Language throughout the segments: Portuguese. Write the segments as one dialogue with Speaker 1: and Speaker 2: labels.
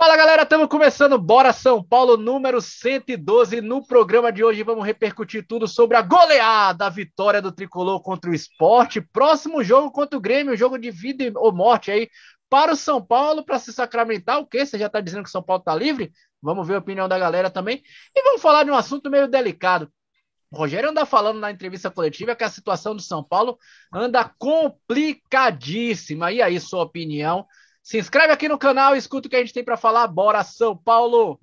Speaker 1: Fala galera, estamos começando Bora São Paulo número 112. No programa de hoje vamos repercutir tudo sobre a goleada, a vitória do tricolor contra o esporte. Próximo jogo contra o Grêmio, jogo de vida ou morte aí para o São Paulo para se sacramentar. O quê? Você já está dizendo que o São Paulo está livre? Vamos ver a opinião da galera também. E vamos falar de um assunto meio delicado. O Rogério anda falando na entrevista coletiva que a situação do São Paulo anda complicadíssima. E aí, sua opinião? Se inscreve aqui no canal escuta o que a gente tem para falar. Bora, São Paulo!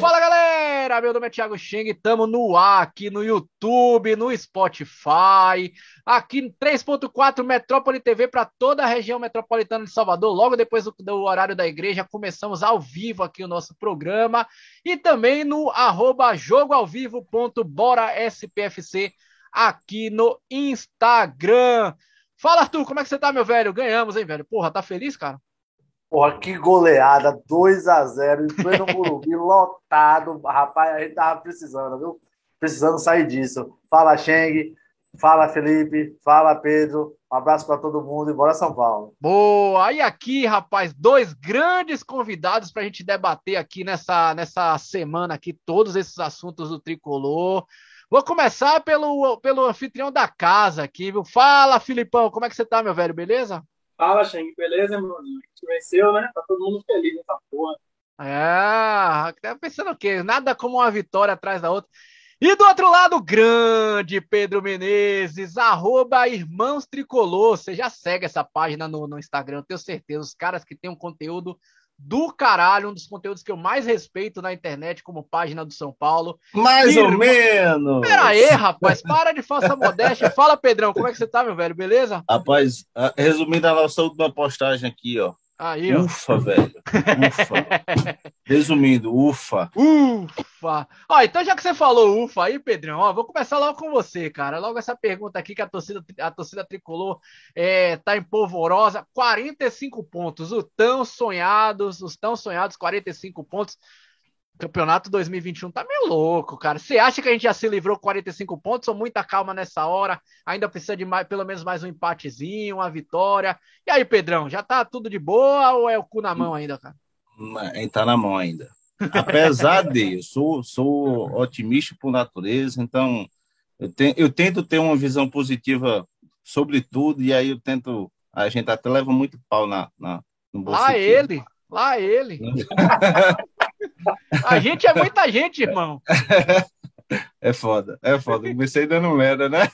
Speaker 1: Fala galera, meu nome é Thiago Cheng, estamos no ar aqui no YouTube, no Spotify, aqui em 3.4 Metrópole TV para toda a região metropolitana de Salvador. Logo depois do, do, horário da igreja, começamos ao vivo aqui o nosso programa e também no arroba jogoalvivo.bora.spfc aqui no Instagram. Fala, Arthur, como é que você tá, meu velho? Ganhamos, hein, velho? Porra, tá feliz, cara?
Speaker 2: Porra, que goleada, 2 a 0 em pleno Morumbi, lotado. Rapaz, a gente tava precisando, viu? Precisando sair disso. Fala, Cheng. Fala, Felipe. Fala, Pedro. Um abraço para todo mundo e bora São Paulo.
Speaker 1: Boa! E aqui, rapaz, dois grandes convidados para a gente debater aqui nessa, nessa semana aqui todos esses assuntos do tricolor. Vou começar pelo, pelo anfitrião da casa aqui, viu? Fala, Filipão, como é que você tá, meu velho? Beleza?
Speaker 3: Fala, Cheng, beleza, meu amigo? A gente venceu, né? Tá todo mundo feliz nessa porra.
Speaker 1: É, tá pensando o quê? Nada como uma vitória atrás da outra. E do outro lado, grande Pedro Menezes, arroba Irmãos Tricolor. Você já segue essa página no, no Instagram, eu tenho certeza. Os caras que têm um conteúdo do caralho, um dos conteúdos que eu mais respeito na internet como página do São Paulo.
Speaker 2: Mais ou menos.
Speaker 1: Pera aí, rapaz, para de falsa modéstia. Fala, Pedrão, como é que você tá, meu velho? Beleza?
Speaker 4: Rapaz, resumindo a nossa última postagem aqui, ó.
Speaker 1: Aí, ó.
Speaker 4: Ufa, velho. Ufa. Resumindo, ufa.
Speaker 1: Ufa. Ó, então já que você falou ufa aí, Pedrão, ó, vou começar logo com você, cara. Logo essa pergunta aqui que a torcida, a torcida tricolor é, tá em polvorosa. 45 pontos, os tão sonhados, os tão sonhados 45 pontos. Campeonato 2021 tá meio louco, cara. Você acha que a gente já se livrou com 45 pontos ou muita calma nessa hora? Ainda precisa de mais, pelo menos mais um empatezinho, uma vitória. E aí, Pedrão, já tá tudo de boa ou é o cu na mão ainda, cara?
Speaker 4: Tá na mão ainda. Apesar de eu sou, sou otimista por natureza, então eu, te, eu tento ter uma visão positiva sobre tudo, e aí eu tento. A gente até leva muito pau na, na
Speaker 1: no Lá ele, lá ele. A gente é muita gente, irmão.
Speaker 4: É foda, é foda. Comecei dando merda, né?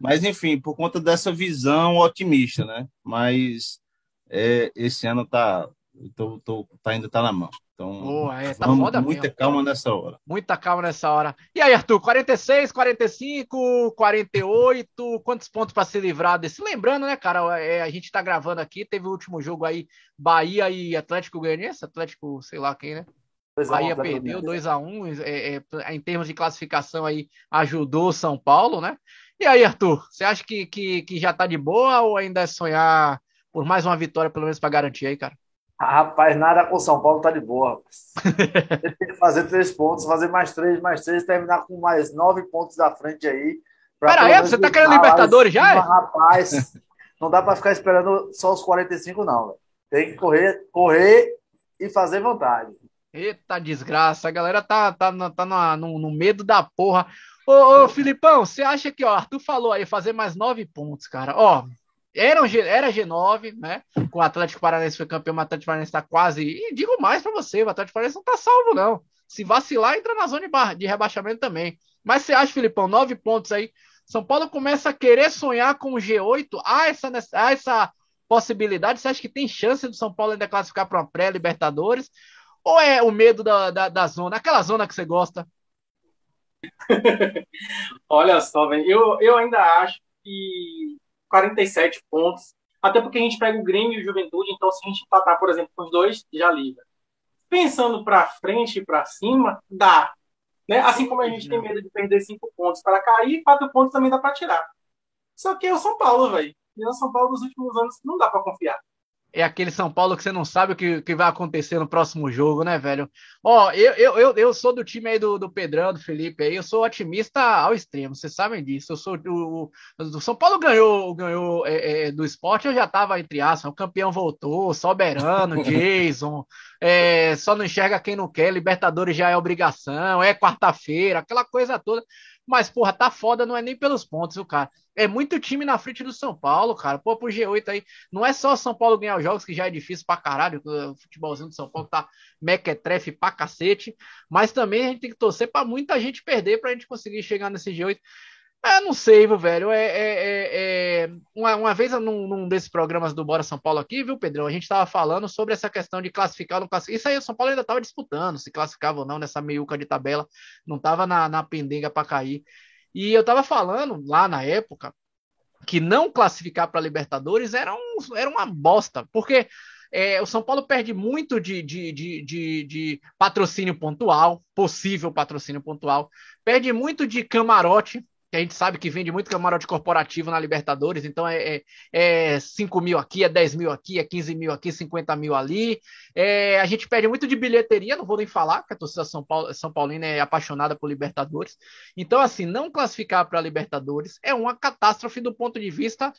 Speaker 4: Mas, enfim, por conta dessa visão otimista, né? Mas é, esse ano tá, tô, tô, tá, ainda tá na mão. Então,
Speaker 1: Boa, é, tá
Speaker 4: vamos, muita mesmo. calma nessa hora.
Speaker 1: Muita calma nessa hora. E aí, Arthur, 46, 45, 48, quantos pontos para se livrar desse? Lembrando, né, cara, é, a gente tá gravando aqui, teve o último jogo aí, Bahia e Atlético Goianiense, Atlético, sei lá quem, né? Bahia perdeu 2x1, é, é, em termos de classificação aí, ajudou o São Paulo, né? E aí, Arthur, você acha que, que, que já tá de boa ou ainda é sonhar por mais uma vitória, pelo menos para garantir aí, cara?
Speaker 2: Rapaz, nada com São Paulo tá de boa. Ele tem que fazer três pontos, fazer mais três, mais três, terminar com mais nove pontos da frente aí.
Speaker 1: Pera aí, você tá querendo Libertadores já? É?
Speaker 2: Rapaz, não dá para ficar esperando só os 45, não. Véio. Tem que correr, correr e fazer vontade.
Speaker 1: Eita desgraça, a galera tá, tá, tá no, no, no medo da porra. Ô, ô, Filipão, você acha que, ó, Arthur falou aí, fazer mais nove pontos, cara. Ó, era, um, era G9, né? Com o Atlético Paranaense foi campeão, o Atlético Paranaense está quase. E digo mais para você: o Atlético Paranaense não está salvo, não. Se vacilar, entra na zona de, de rebaixamento também. Mas você acha, Filipão, nove pontos aí. São Paulo começa a querer sonhar com o G8. Há essa, há essa possibilidade? Você acha que tem chance do São Paulo ainda classificar para uma pré-Libertadores? Ou é o medo da, da, da, zona, aquela zona que você gosta?
Speaker 3: Olha só, velho. Eu, eu ainda acho que 47 pontos. Até porque a gente pega o Grêmio e o Juventude, então se a gente empatar, por exemplo, com os dois, já liga. Pensando para frente e para cima, dá. Né? Assim como a gente tem medo de perder cinco pontos para cair, quatro pontos também dá para tirar. Só que é o São Paulo, velho. E o São Paulo nos últimos anos não dá para confiar.
Speaker 1: É aquele São Paulo que você não sabe o que, que vai acontecer no próximo jogo, né, velho? Ó, eu, eu, eu, eu sou do time aí do, do Pedrão, do Felipe aí, eu sou otimista ao extremo, vocês sabem disso. Eu sou o, o São Paulo ganhou, ganhou é, é, do esporte, eu já tava entre aspas, o campeão voltou, soberano, Jason, é, só não enxerga quem não quer, Libertadores já é obrigação, é quarta-feira, aquela coisa toda. Mas, porra, tá foda, não é nem pelos pontos, o cara. É muito time na frente do São Paulo, cara. Pô, pro G8 aí. Não é só São Paulo ganhar os jogos, que já é difícil pra caralho. O futebolzinho do São Paulo tá mequetrefe pra cacete. Mas também a gente tem que torcer pra muita gente perder pra gente conseguir chegar nesse G8. É, não sei, viu, velho. É, é, é, é, uma, uma vez num, num, desses programas do Bora São Paulo aqui, viu, Pedrão? A gente estava falando sobre essa questão de classificar ou não classificar. Isso aí o São Paulo ainda estava disputando, se classificava ou não nessa meiuca de tabela. Não estava na, na pendenga para cair. E eu estava falando lá na época que não classificar para Libertadores era, um, era uma bosta, porque é, o São Paulo perde muito de, de, de, de patrocínio pontual, possível patrocínio pontual, perde muito de camarote que a gente sabe que vende muito camarote corporativo na Libertadores, então é, é, é 5 mil aqui, é 10 mil aqui, é 15 mil aqui, 50 mil ali. É, a gente perde muito de bilheteria, não vou nem falar, que a torcida São, Paulo, São Paulina é apaixonada por Libertadores. Então, assim, não classificar para Libertadores é uma catástrofe do ponto de vista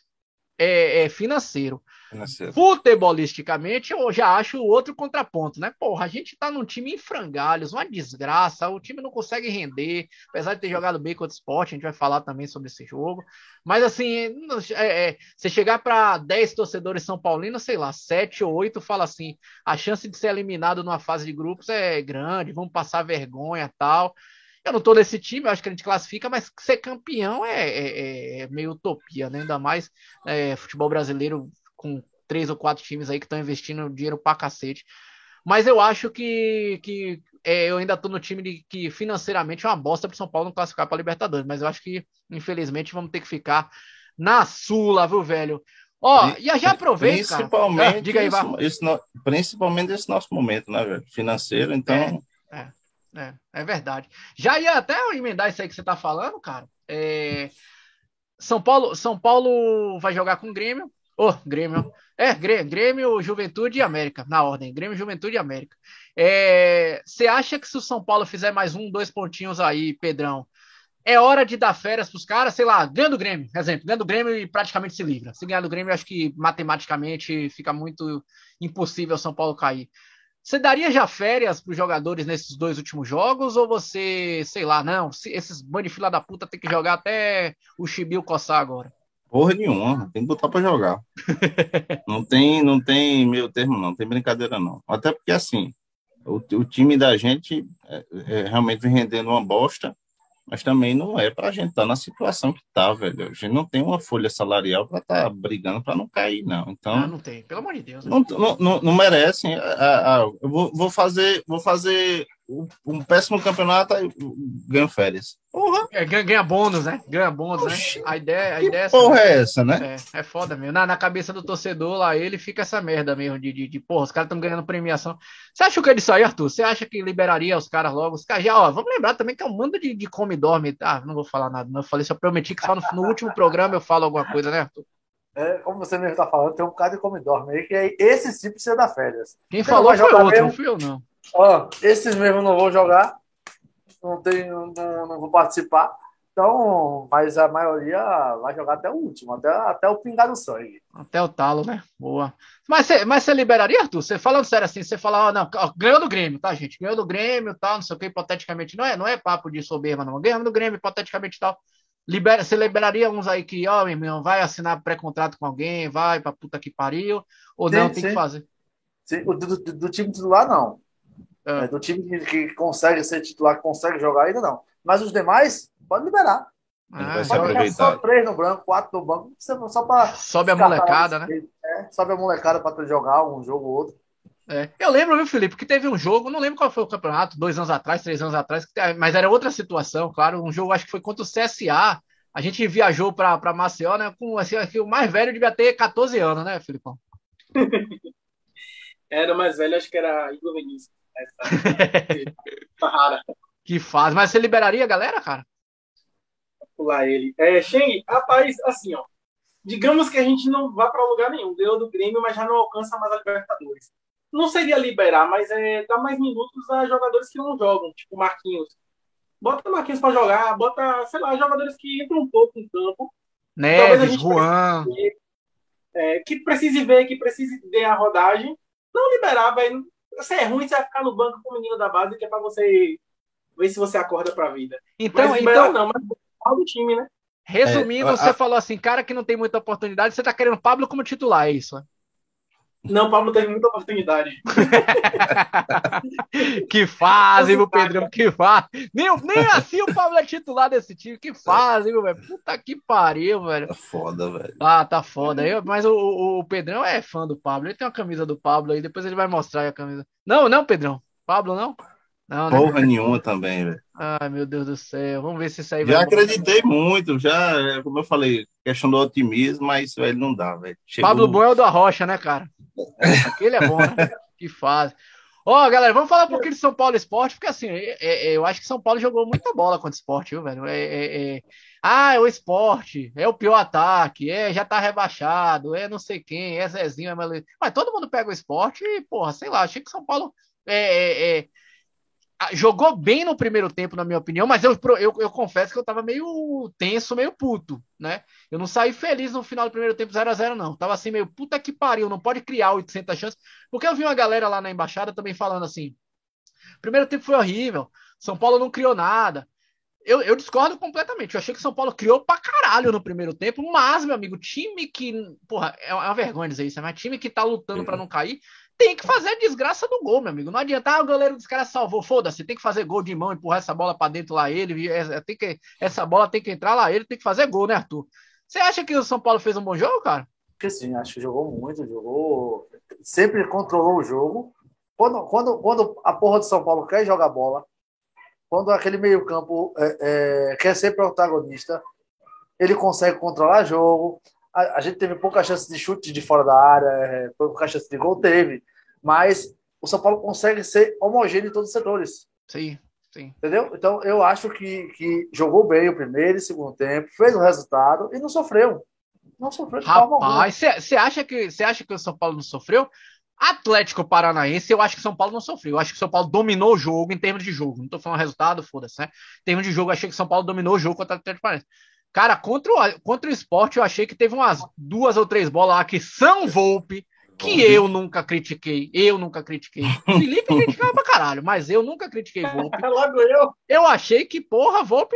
Speaker 1: é, é financeiro. financeiro. Futebolisticamente, eu já acho outro contraponto, né? Porra, a gente tá num time em frangalhos, uma desgraça, o time não consegue render, apesar de ter jogado bem contra o esporte, a gente vai falar também sobre esse jogo. Mas assim, é, é, você chegar para 10 torcedores São Paulinos, sei lá, 7 ou 8 fala assim: a chance de ser eliminado numa fase de grupos é grande, vamos passar vergonha tal. Eu não tô nesse time, eu acho que a gente classifica, mas ser campeão é, é, é meio utopia, né? Ainda mais é, futebol brasileiro com três ou quatro times aí que estão investindo dinheiro pra cacete. Mas eu acho que, que é, eu ainda tô no time de, que financeiramente é uma bosta pro São Paulo não classificar pra Libertadores. Mas eu acho que, infelizmente, vamos ter que ficar na Sula, viu, velho? Ó, e já aproveita.
Speaker 4: Principalmente, cara. diga aí, esse, esse, principalmente esse nosso momento, né, velho? Financeiro, então.
Speaker 1: É, é. É, é verdade. Já ia até emendar isso aí que você tá falando, cara. É... São Paulo, São Paulo vai jogar com o Grêmio. Ô, oh, Grêmio. É, Grêmio, Juventude e América, na ordem. Grêmio, Juventude e América. É... Você acha que se o São Paulo fizer mais um, dois pontinhos aí, Pedrão, é hora de dar férias pros caras, sei lá, ganha do Grêmio, exemplo, ganha do Grêmio e praticamente se livra. Se ganhar do Grêmio, acho que matematicamente fica muito impossível o São Paulo cair. Você daria já férias para os jogadores nesses dois últimos jogos? Ou você, sei lá, não, esses bandos de fila da puta tem que jogar até o Chibiu coçar agora?
Speaker 4: Porra nenhuma, tem que botar para jogar. não tem, não tem meio termo, não, tem brincadeira não. Até porque assim, o, o time da gente é, é, realmente vem rendendo uma bosta mas também não é para a gente estar tá na situação que está, velho. A gente não tem uma folha salarial para estar tá brigando para não cair, não. Então, ah,
Speaker 1: não tem, pelo amor de Deus.
Speaker 4: Não, não, não, não merecem. Ah, ah, eu vou, vou, fazer, vou fazer um péssimo campeonato e ganho férias.
Speaker 1: Porra. É, ganha, ganha bônus, né? Ganha bônus, né? Oxi, né? A ideia, a
Speaker 4: que
Speaker 1: ideia é
Speaker 4: essa. Porra é essa, né?
Speaker 1: É, é foda mesmo. Na, na cabeça do torcedor lá, ele fica essa merda mesmo de, de, de porra, os caras estão ganhando premiação. Você acha que é disso aí, Arthur? Você acha que liberaria os caras logo? Os caras já, ó, vamos lembrar também que é um mando de, de come e dorme. Ah, não vou falar nada. Não eu falei, só prometi que só no, no último programa eu falo alguma coisa, né, Arthur?
Speaker 2: É, como você mesmo está falando, tem um bocado de come e dorme aí, que é esse sim precisa dar férias.
Speaker 1: Quem falou foi outro, mesmo, não fui eu, não.
Speaker 2: Ó, esses mesmo não vou jogar, não, tenho, não, não vou participar. Então, mas a maioria vai jogar até o último, até, até o pingar do sangue.
Speaker 1: Até o talo, né? Boa. Mas você, mas você liberaria, Arthur? Você falando sério assim, você fala, ó, não, ó, ganhou do Grêmio, tá, gente? Ganhou do Grêmio, tal, não sei o que, hipoteticamente. Não é, não é papo de soberba, não. Ganhamos do Grêmio, hipoteticamente tal. Libera, você liberaria uns aí que, ó, meu irmão, vai assinar pré-contrato com alguém, vai pra puta que pariu, ou sim, não, tem sim. que fazer?
Speaker 2: Sim, do, do, do time titular, não. É. É, do time que, que, consegue ser titular, que consegue jogar ainda não. Mas os demais, pode liberar.
Speaker 4: Ah, pode
Speaker 2: só três no branco, quatro no banco, só para
Speaker 1: sobe a molecada, né?
Speaker 2: É, sobe a molecada para jogar um jogo ou outro.
Speaker 1: É. Eu lembro, viu, Felipe, que teve um jogo, não lembro qual foi o campeonato, dois anos atrás, três anos atrás, mas era outra situação, claro. Um jogo, acho que foi contra o CSA. A gente viajou para Maceió, né? Com assim, o mais velho devia ter 14 anos, né, Filipão?
Speaker 3: era o mais velho, acho que era Igor Vinícius.
Speaker 1: que faz. Mas você liberaria a galera, cara?
Speaker 3: Pular ele. É, Sheng, rapaz, assim, ó. digamos que a gente não vá para lugar nenhum, ganhou do Grêmio, mas já não alcança mais a Libertadores. Não seria liberar, mas é dar mais minutos a jogadores que não jogam, tipo Marquinhos. Bota Marquinhos para jogar, bota, sei lá, jogadores que entram um pouco em campo.
Speaker 1: Neves, Juan.
Speaker 3: É, que precise ver, que precise ver a rodagem. Não liberar, velho. Se é ruim, você vai ficar no banco com o menino da base, que é para você ver se você acorda para a vida.
Speaker 1: Então, mas então...
Speaker 3: não, mas do time, né?
Speaker 1: Resumindo, é, você a... falou assim, cara que não tem muita oportunidade, você tá querendo Pablo como titular, é isso?
Speaker 3: Não, Pablo teve muita oportunidade.
Speaker 1: que fase, meu Pedrão, que fase. Nem, nem assim o Pablo é titular desse time. Que fase, meu velho. Puta que pariu, velho.
Speaker 4: Tá foda, velho.
Speaker 1: Ah, tá foda. Eu, mas o, o, o, Pedrão é fã do Pablo. Ele tem uma camisa do Pablo aí, depois ele vai mostrar aí a camisa. Não, não, Pedrão. Pablo, não?
Speaker 4: Não, né? Porra nenhuma também, velho.
Speaker 1: Ai, meu Deus do céu. Vamos ver se isso aí
Speaker 4: Já acreditei muito, já, como eu falei, questão do otimismo, mas, velho, não dá, velho.
Speaker 1: Chegou... Pablo Bom é o da Rocha, né, cara? Aquele é bom, né? que fase. Ó, oh, galera, vamos falar um pouquinho de São Paulo Esporte, porque assim, é, é, eu acho que São Paulo jogou muita bola contra o esporte, viu, velho? É, é, é, ah, é o esporte, é o pior ataque, é, já tá rebaixado, é não sei quem, é Zezinho, é Melo... Mas todo mundo pega o esporte e, porra, sei lá, achei que São Paulo é, é jogou bem no primeiro tempo, na minha opinião, mas eu, eu, eu, confesso que eu tava meio tenso, meio puto, né? Eu não saí feliz no final do primeiro tempo 0 a 0 não. Tava assim meio puta que pariu, não pode criar 800 chances, porque eu vi uma galera lá na embaixada também falando assim: primeiro tempo foi horrível, São Paulo não criou nada. Eu, eu discordo completamente. Eu achei que São Paulo criou pra caralho no primeiro tempo, mas, meu amigo, time que. Porra, é uma vergonha dizer isso, mas time que tá lutando para não cair tem que fazer a desgraça do gol, meu amigo. Não adianta, ah, o goleiro dos caras salvou, foda-se, tem que fazer gol de mão, empurrar essa bola para dentro lá ele, é, é, tem que, essa bola tem que entrar lá ele, tem que fazer gol, né, Arthur? Você acha que o São Paulo fez um bom jogo, cara?
Speaker 2: Que sim, acho que jogou muito, jogou, sempre controlou o jogo. Quando, quando, quando a porra do São Paulo quer jogar bola, quando aquele meio campo é, é, quer ser protagonista, ele consegue controlar jogo, a, a, gente teve pouca chance de chute de fora da área, é, pouca chance de gol, teve. Mas o São Paulo consegue ser homogêneo em todos os setores.
Speaker 1: Sim, sim.
Speaker 2: Entendeu? Então eu acho que, que jogou bem o primeiro e segundo tempo, fez o resultado e não sofreu. Não sofreu de
Speaker 1: Rapaz, você acha, que, acha que o São Paulo não sofreu? Atlético Paranaense, eu acho que São Paulo não sofreu. Eu acho que São Paulo dominou o jogo em termos de jogo. Não tô falando resultado, foda-se, né? Em termos de jogo, eu achei que São Paulo dominou o jogo contra o Atlético Paranaense. Cara, contra o, contra o esporte, eu achei que teve umas duas ou três bolas lá que são Volpe, que eu nunca critiquei. Eu nunca critiquei. O Felipe criticava pra caralho, mas eu nunca critiquei Volpe.
Speaker 3: Logo eu.
Speaker 1: Eu achei que, porra, Volpe,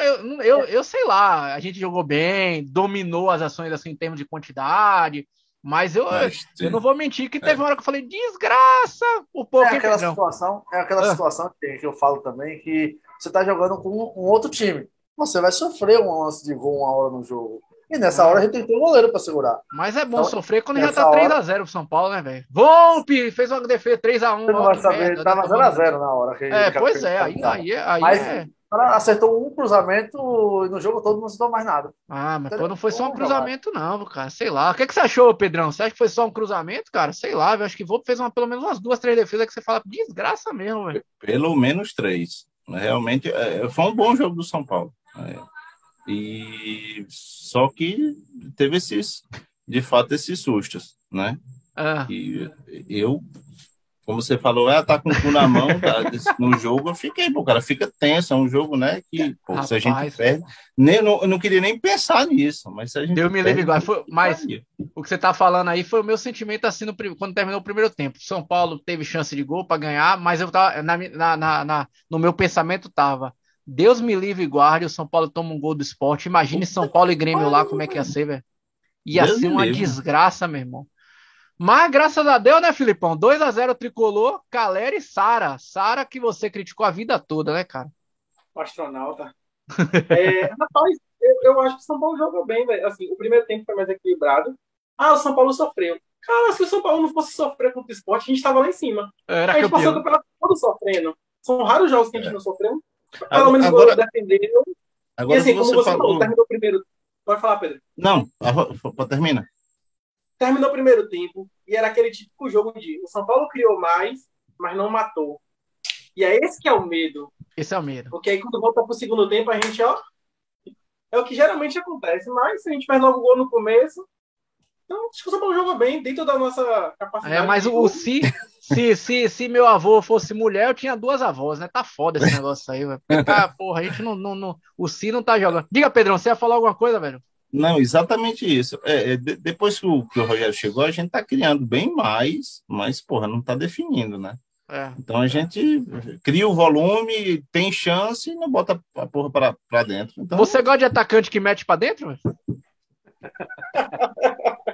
Speaker 1: eu, eu, eu sei lá, a gente jogou bem, dominou as ações assim em termos de quantidade. Mas eu, mas, eu não vou mentir que teve é. uma hora que eu falei, desgraça, o pouco
Speaker 2: é aquela situação É aquela ah. situação que, que eu falo também, que você tá jogando com um outro time você vai sofrer um lance de gol uma hora no jogo. E nessa hora a gente tem que ter um goleiro para segurar.
Speaker 1: Mas é bom então, sofrer quando já tá 3x0 pro São Paulo, né, velho? Volpe fez uma defesa 3x1.
Speaker 2: Você não vai saber, merda, tava 0x0 na hora.
Speaker 1: Que é, pois é, aí, aí, aí
Speaker 2: Mas,
Speaker 1: é.
Speaker 2: acertou um cruzamento e no jogo todo não acertou mais nada.
Speaker 1: Ah, mas quando foi só um cruzamento, não, cara. Sei lá. O que, é que você achou, Pedrão? Você acha que foi só um cruzamento, cara? Sei lá, eu acho que Volpe fez uma, pelo menos umas duas, três defesas que você fala, desgraça mesmo, velho.
Speaker 4: Pelo menos três. Realmente, é, foi um bom jogo do São Paulo. É. E só que teve esses, de fato, esses sustos, né?
Speaker 1: Ah.
Speaker 4: E eu, como você falou, ah, tá com o cu na mão tá, no jogo, eu fiquei, pô, cara, fica tenso, é um jogo, né, que, pô, se a gente perde, nem, não, eu não queria nem pensar nisso, mas se a gente
Speaker 1: Deu me livre igual, foi, mas o que você tá falando aí foi o meu sentimento, assim, no, quando terminou o primeiro tempo, São Paulo teve chance de gol para ganhar, mas eu tava, na, na, na, na, no meu pensamento tava, Deus me livre e guarde, o São Paulo toma um gol do esporte. Imagine São Paulo e Grêmio lá, como é que ia ser, velho. Ia Deus ser uma livre. desgraça, meu irmão. Mas graças a Deus, né, Filipão? 2 a 0 tricolor, Calera e Sara. Sara que você criticou a vida toda, né, cara?
Speaker 3: O astronauta. é, rapaz, eu, eu, acho que o São Paulo jogou bem, velho. Assim, o primeiro tempo foi mais equilibrado. Ah, o São Paulo sofreu. Cara, se o São Paulo não fosse sofrer contra o esporte, a gente tava lá em cima.
Speaker 1: Era
Speaker 3: a gente
Speaker 1: campeão.
Speaker 3: passou o campeonato todo sofrendo. São raros jogos que a gente é. não sofreu. Pelo menos agora, defendeu. Agora e assim, como você falou, falou terminou o primeiro. Pode falar, Pedro.
Speaker 4: Não, termina.
Speaker 3: Terminou o primeiro tempo e era aquele típico jogo de o São Paulo criou mais, mas não matou. E é esse que é o medo.
Speaker 1: Esse é o medo.
Speaker 3: Porque aí quando volta pro segundo tempo, a gente, ó. É o que geralmente acontece, mas se a gente faz logo o gol no começo, então acho que o São Paulo jogou bem dentro da nossa capacidade.
Speaker 1: É, mas o, o se, se, se, se meu avô fosse mulher, eu tinha duas avós, né? Tá foda esse negócio aí, velho. Tá, porra, a gente não, não, não. O si não tá jogando. Diga, Pedrão, você ia falar alguma coisa, velho?
Speaker 4: Não, exatamente isso. É, é, depois que o, que o Rogério chegou, a gente tá criando bem mais, mas, porra, não tá definindo, né? É. Então a gente cria o volume, tem chance e não bota a porra pra, pra dentro. Então...
Speaker 1: Você gosta de atacante que mete pra dentro?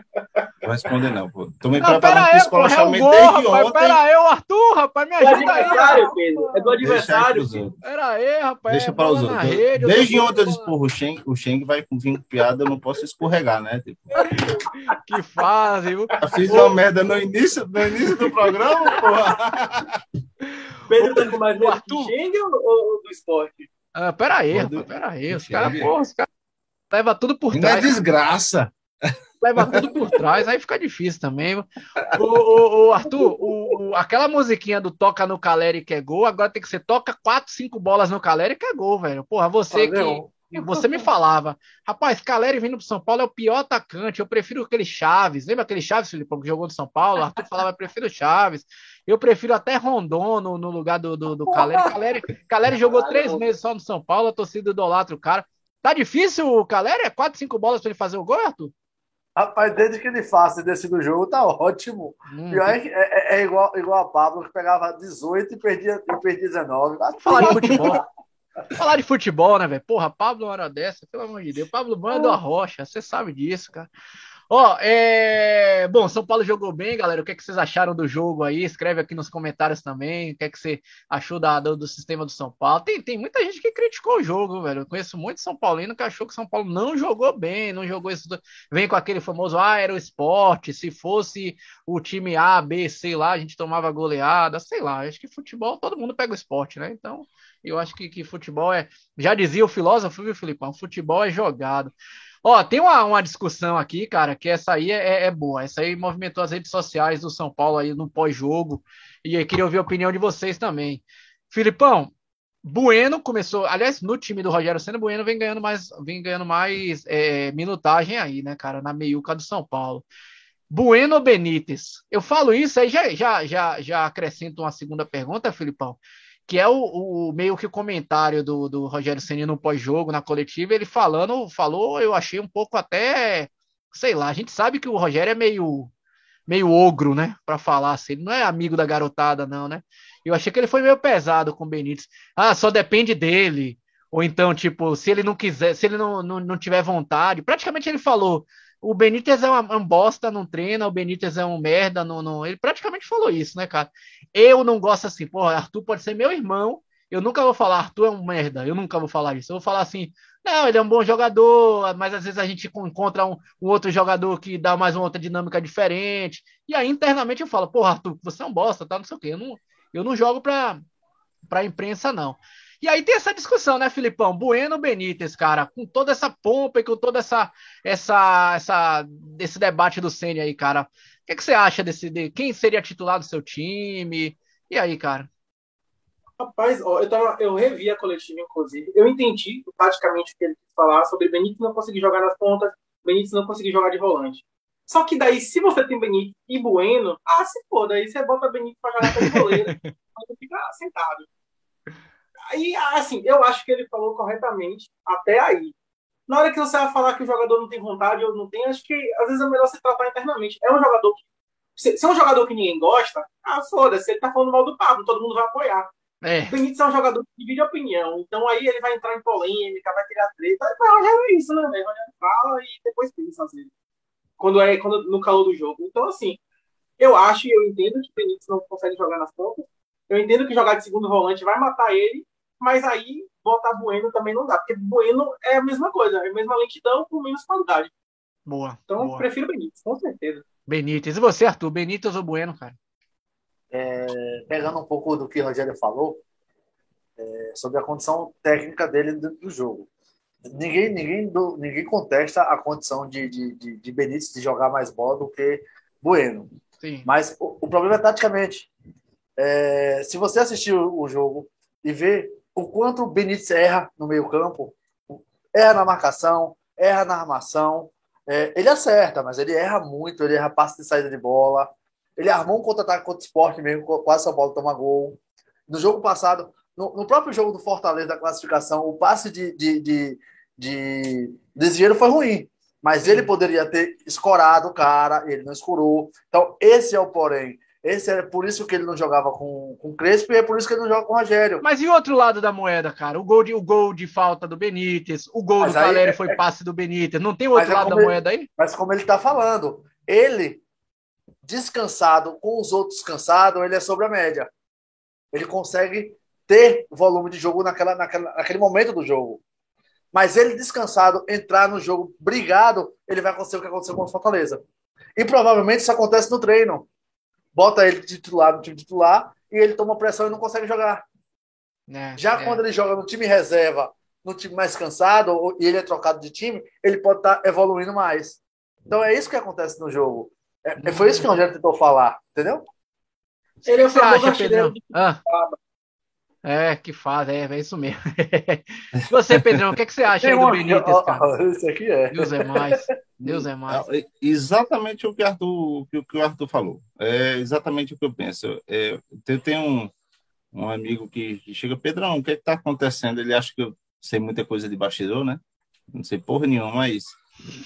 Speaker 4: Vou responder não, pô. Tô me
Speaker 1: não,
Speaker 4: preparando
Speaker 1: pera psicologicamente é desde rapaz, ontem. Pera aí, o Arthur, rapaz, me
Speaker 3: ajuda é do adversário, Pedro. É do adversário.
Speaker 1: Pera aí, rapaz.
Speaker 4: Deixa é para os outros. Rede, desde ontem eu disse, porra, o Sheng, o Sheng vai vir com piada, eu não posso escorregar, né? Tipo.
Speaker 1: que fase, viu?
Speaker 4: Eu fiz uma merda no início, no início do programa, porra.
Speaker 3: Pedro tá com mais medo do Sheng ou, do esporte?
Speaker 1: Ah, pera aí, pera aí. Os caras, porra, os caras leva tudo por trás.
Speaker 4: Não é desgraça
Speaker 1: leva tudo por trás, aí fica difícil também. O, o, o Arthur, o, aquela musiquinha do toca no Caleri que é gol, agora tem que ser toca quatro, cinco bolas no Caleri que é gol, velho. Porra, você Valeu. que. Você me falava, rapaz, Caleri vindo pro São Paulo é o pior atacante. Eu prefiro aquele Chaves. Lembra aquele Chaves, Felipe, que jogou no São Paulo? Arthur falava, eu prefiro Chaves. Eu prefiro até Rondon no, no lugar do, do, do Caleri. Caleri. Caleri jogou três meses só no São Paulo, a torcida idolatra o cara. Tá difícil o Caleri? É quatro, cinco bolas para ele fazer o gol, Arthur?
Speaker 2: Rapaz, desde que ele faça e decide o jogo, tá ótimo. Hum, é, é, é, igual, igual a Pablo, que pegava 18 e perdia, e perdia 19.
Speaker 1: Falar de futebol. Falar de futebol, né, velho? Porra, Pablo, uma hora dessa, pelo amor de Deus. Pablo manda a rocha, você sabe disso, cara. Ó, é... Bom, São Paulo jogou bem, galera. O que, é que vocês acharam do jogo aí? Escreve aqui nos comentários também. O que é que você achou da, do, do, sistema do São Paulo? Tem, tem muita gente que criticou o jogo, velho. Eu conheço muito São Paulino que achou que São Paulo não jogou bem, não jogou isso. Vem com aquele famoso, ah, era o esporte. Se fosse o time A, B, sei lá, a gente tomava goleada, sei lá. Acho que futebol, todo mundo pega o esporte, né? Então, eu acho que, que futebol é. Já dizia o filósofo, viu, Filipão? Futebol é jogado. Ó, tem uma, uma discussão aqui, cara, que essa aí é, é, boa. Essa aí movimentou as redes sociais do São Paulo aí no pós-jogo. E eu queria ouvir a opinião de vocês também. Filipão, Bueno começou, aliás, no time do Rogério Senna, Bueno vem ganhando mais, vem ganhando mais é, minutagem aí, né, cara, na meiuca do São Paulo. Bueno Benítez. Eu falo isso aí, já, já, já, já acrescento uma segunda pergunta, Filipão que é o, o, meio que o comentário do, do Rogério Ceni no pós-jogo, na coletiva, ele falando, falou, eu achei um pouco até, sei lá, a gente sabe que o Rogério é meio meio ogro, né, para falar assim, ele não é amigo da garotada não, né? Eu achei que ele foi meio pesado com o Benítez. Ah, só depende dele. Ou então, tipo, se ele não quiser, se ele não, não, não tiver vontade, praticamente ele falou, o Benítez é um, um bosta, não treina, o Benítez é um merda, não, não, ele praticamente falou isso, né, cara? Eu não gosto assim, porra, Arthur pode ser meu irmão, eu nunca vou falar, Arthur é um merda, eu nunca vou falar isso. Eu vou falar assim, não, ele é um bom jogador, mas às vezes a gente encontra um, um outro jogador que dá mais uma outra dinâmica diferente. E aí internamente eu falo, porra, Arthur, você é um bosta, tá? Não sei o quê. Eu não, eu não jogo pra, pra imprensa, não. E aí tem essa discussão, né, Filipão? Bueno Benítez, cara, com toda essa pompa e com toda essa, essa, essa esse debate do Ceni aí, cara. O que, que você acha desse, de quem seria titular do seu time? E aí, cara?
Speaker 3: Rapaz, ó, eu, tava, eu revi a coletiva, inclusive. Eu entendi praticamente o que ele quis falar sobre Benítez não conseguir jogar nas pontas, Benítez não conseguir jogar de volante. Só que daí, se você tem Benítez e Bueno, ah, se for, daí você bota Benítez pra jogar como goleiro, você fica sentado. Aí, assim, eu acho que ele falou corretamente até aí. Na hora que você vai falar que o jogador não tem vontade ou não tem, acho que às vezes é melhor se tratar internamente. É um jogador que. Se, se é um jogador que ninguém gosta, ah, foda-se, ele tá falando mal do Pablo, todo mundo vai apoiar. É. O Benítez é um jogador que divide opinião, então aí ele vai entrar em polêmica, vai criar treta. Já é isso, né, velho? fala e depois pensa, vezes. Quando é quando, no calor do jogo. Então, assim, eu acho e eu entendo que o Benítez não consegue jogar nas pontas. Eu entendo que jogar de segundo volante vai matar ele, mas aí botar Bueno também não dá, porque Bueno é a mesma coisa, é a mesma lentidão com menos qualidade.
Speaker 1: Boa.
Speaker 3: Então
Speaker 1: boa.
Speaker 3: prefiro Benítez, com certeza.
Speaker 1: Benítez. E você, Arthur? Benítez ou Bueno, cara?
Speaker 2: É, pegando um pouco do que o Rogério falou, é, sobre a condição técnica dele dentro do jogo. Ninguém, ninguém, do, ninguém contesta a condição de, de, de, de Benítez de jogar mais bola do que Bueno. Sim. Mas o, o problema é taticamente. É, se você assistir o, o jogo e ver o quanto o Benítez erra no meio-campo, erra na marcação, erra na armação. É, ele acerta, mas ele erra muito, ele erra passe de saída de bola. Ele armou um contra-ataque contra o esporte mesmo, quase São Paulo toma gol. No jogo passado, no, no, próprio jogo do Fortaleza da classificação, o passe de, de, de, de, de foi ruim. Mas ele poderia ter escorado o cara, ele não escorou. Então, esse é o porém. Esse é por isso que ele não jogava com, com o Crespo e é por isso que ele não joga com o Rogério.
Speaker 1: Mas e o outro lado da moeda, cara? O gol de, o gol de falta do Benítez, o gol mas do Caleri é, foi passe do Benítez. Não tem outro é lado da
Speaker 2: ele,
Speaker 1: moeda aí?
Speaker 2: Mas como ele está falando, ele descansado com os outros cansados, ele é sobre a média. Ele consegue ter volume de jogo naquela, naquela, naquele momento do jogo. Mas ele descansado, entrar no jogo brigado, ele vai acontecer o que aconteceu com o Fortaleza. E provavelmente isso acontece no treino bota ele titular no time titular e ele toma pressão e não consegue jogar. É, Já é. quando ele joga no time reserva, no time mais cansado, e ele é trocado de time, ele pode estar tá evoluindo mais. Então é isso que acontece no jogo. É, foi isso que o Rogério tentou falar, entendeu?
Speaker 1: Ele é o famoso artilheiro. Ah. É, que faz, é, é isso mesmo. Você, Pedrão, o que, é que você acha aí do Benítez, cara?
Speaker 2: Esse aqui é.
Speaker 1: Deus é mais. Deus é mais.
Speaker 4: É, exatamente o que, Arthur, o que o Arthur falou. É exatamente o que eu penso. É, eu tenho um, um amigo que, chega, Pedrão, o que é está acontecendo? Ele acha que eu sei muita coisa de bastidor, né? Não sei porra nenhuma, mas.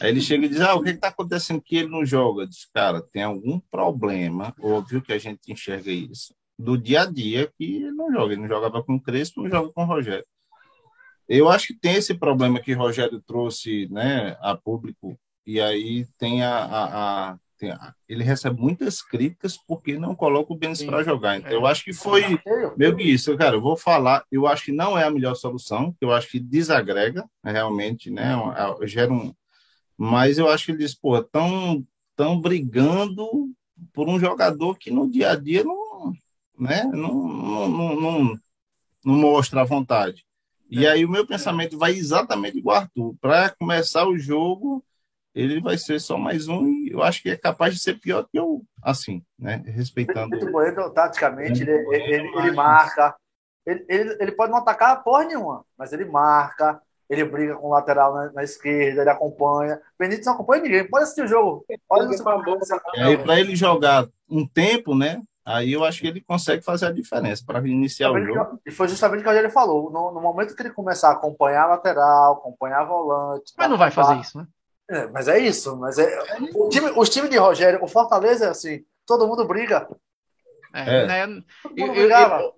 Speaker 4: Aí ele chega e diz: Ah, o que é está acontecendo que ele não joga? Diz, cara, tem algum problema, óbvio que a gente enxerga isso do dia a dia que ele não joga. Ele não jogava com o Crespo, não joga com o Rogério. Eu acho que tem esse problema que o Rogério trouxe né, a público, e aí tem a. a, a, tem a ele recebe muitas críticas porque não coloca o Benes para jogar. Então, eu acho que foi meio que isso. Cara, eu vou falar, eu acho que não é a melhor solução, eu acho que desagrega realmente, né? Gera um. Mas eu acho que eles, pô, estão tão brigando por um jogador que no dia a dia não né? Não, não, não, não mostra a vontade. E é. aí o meu pensamento vai exatamente igual Arthur. Para começar o jogo, ele vai ser só mais um e eu acho que é capaz de ser pior que eu, assim, né? Respeitando.
Speaker 2: O Bueno, taticamente, ele, ele, ele, marca. Ele, ele, ele pode não atacar porra nenhuma, mas ele marca, ele briga com o lateral na, na esquerda, ele acompanha. Benítez não acompanha ninguém. Pode assistir o jogo. Olha no
Speaker 4: e aí, para ele jogar um tempo, né? Aí eu acho que ele consegue fazer a diferença para iniciar o jogo.
Speaker 2: E foi justamente o que ele falou. No, no, momento que ele começar a acompanhar a lateral, acompanhar a volante.
Speaker 1: Mas não vai fazer isso, né?
Speaker 2: É, mas é isso. Mas é, o time, os times de Rogério, o Fortaleza é assim: todo mundo briga.
Speaker 1: É, é. Né? Eu, eu, eu,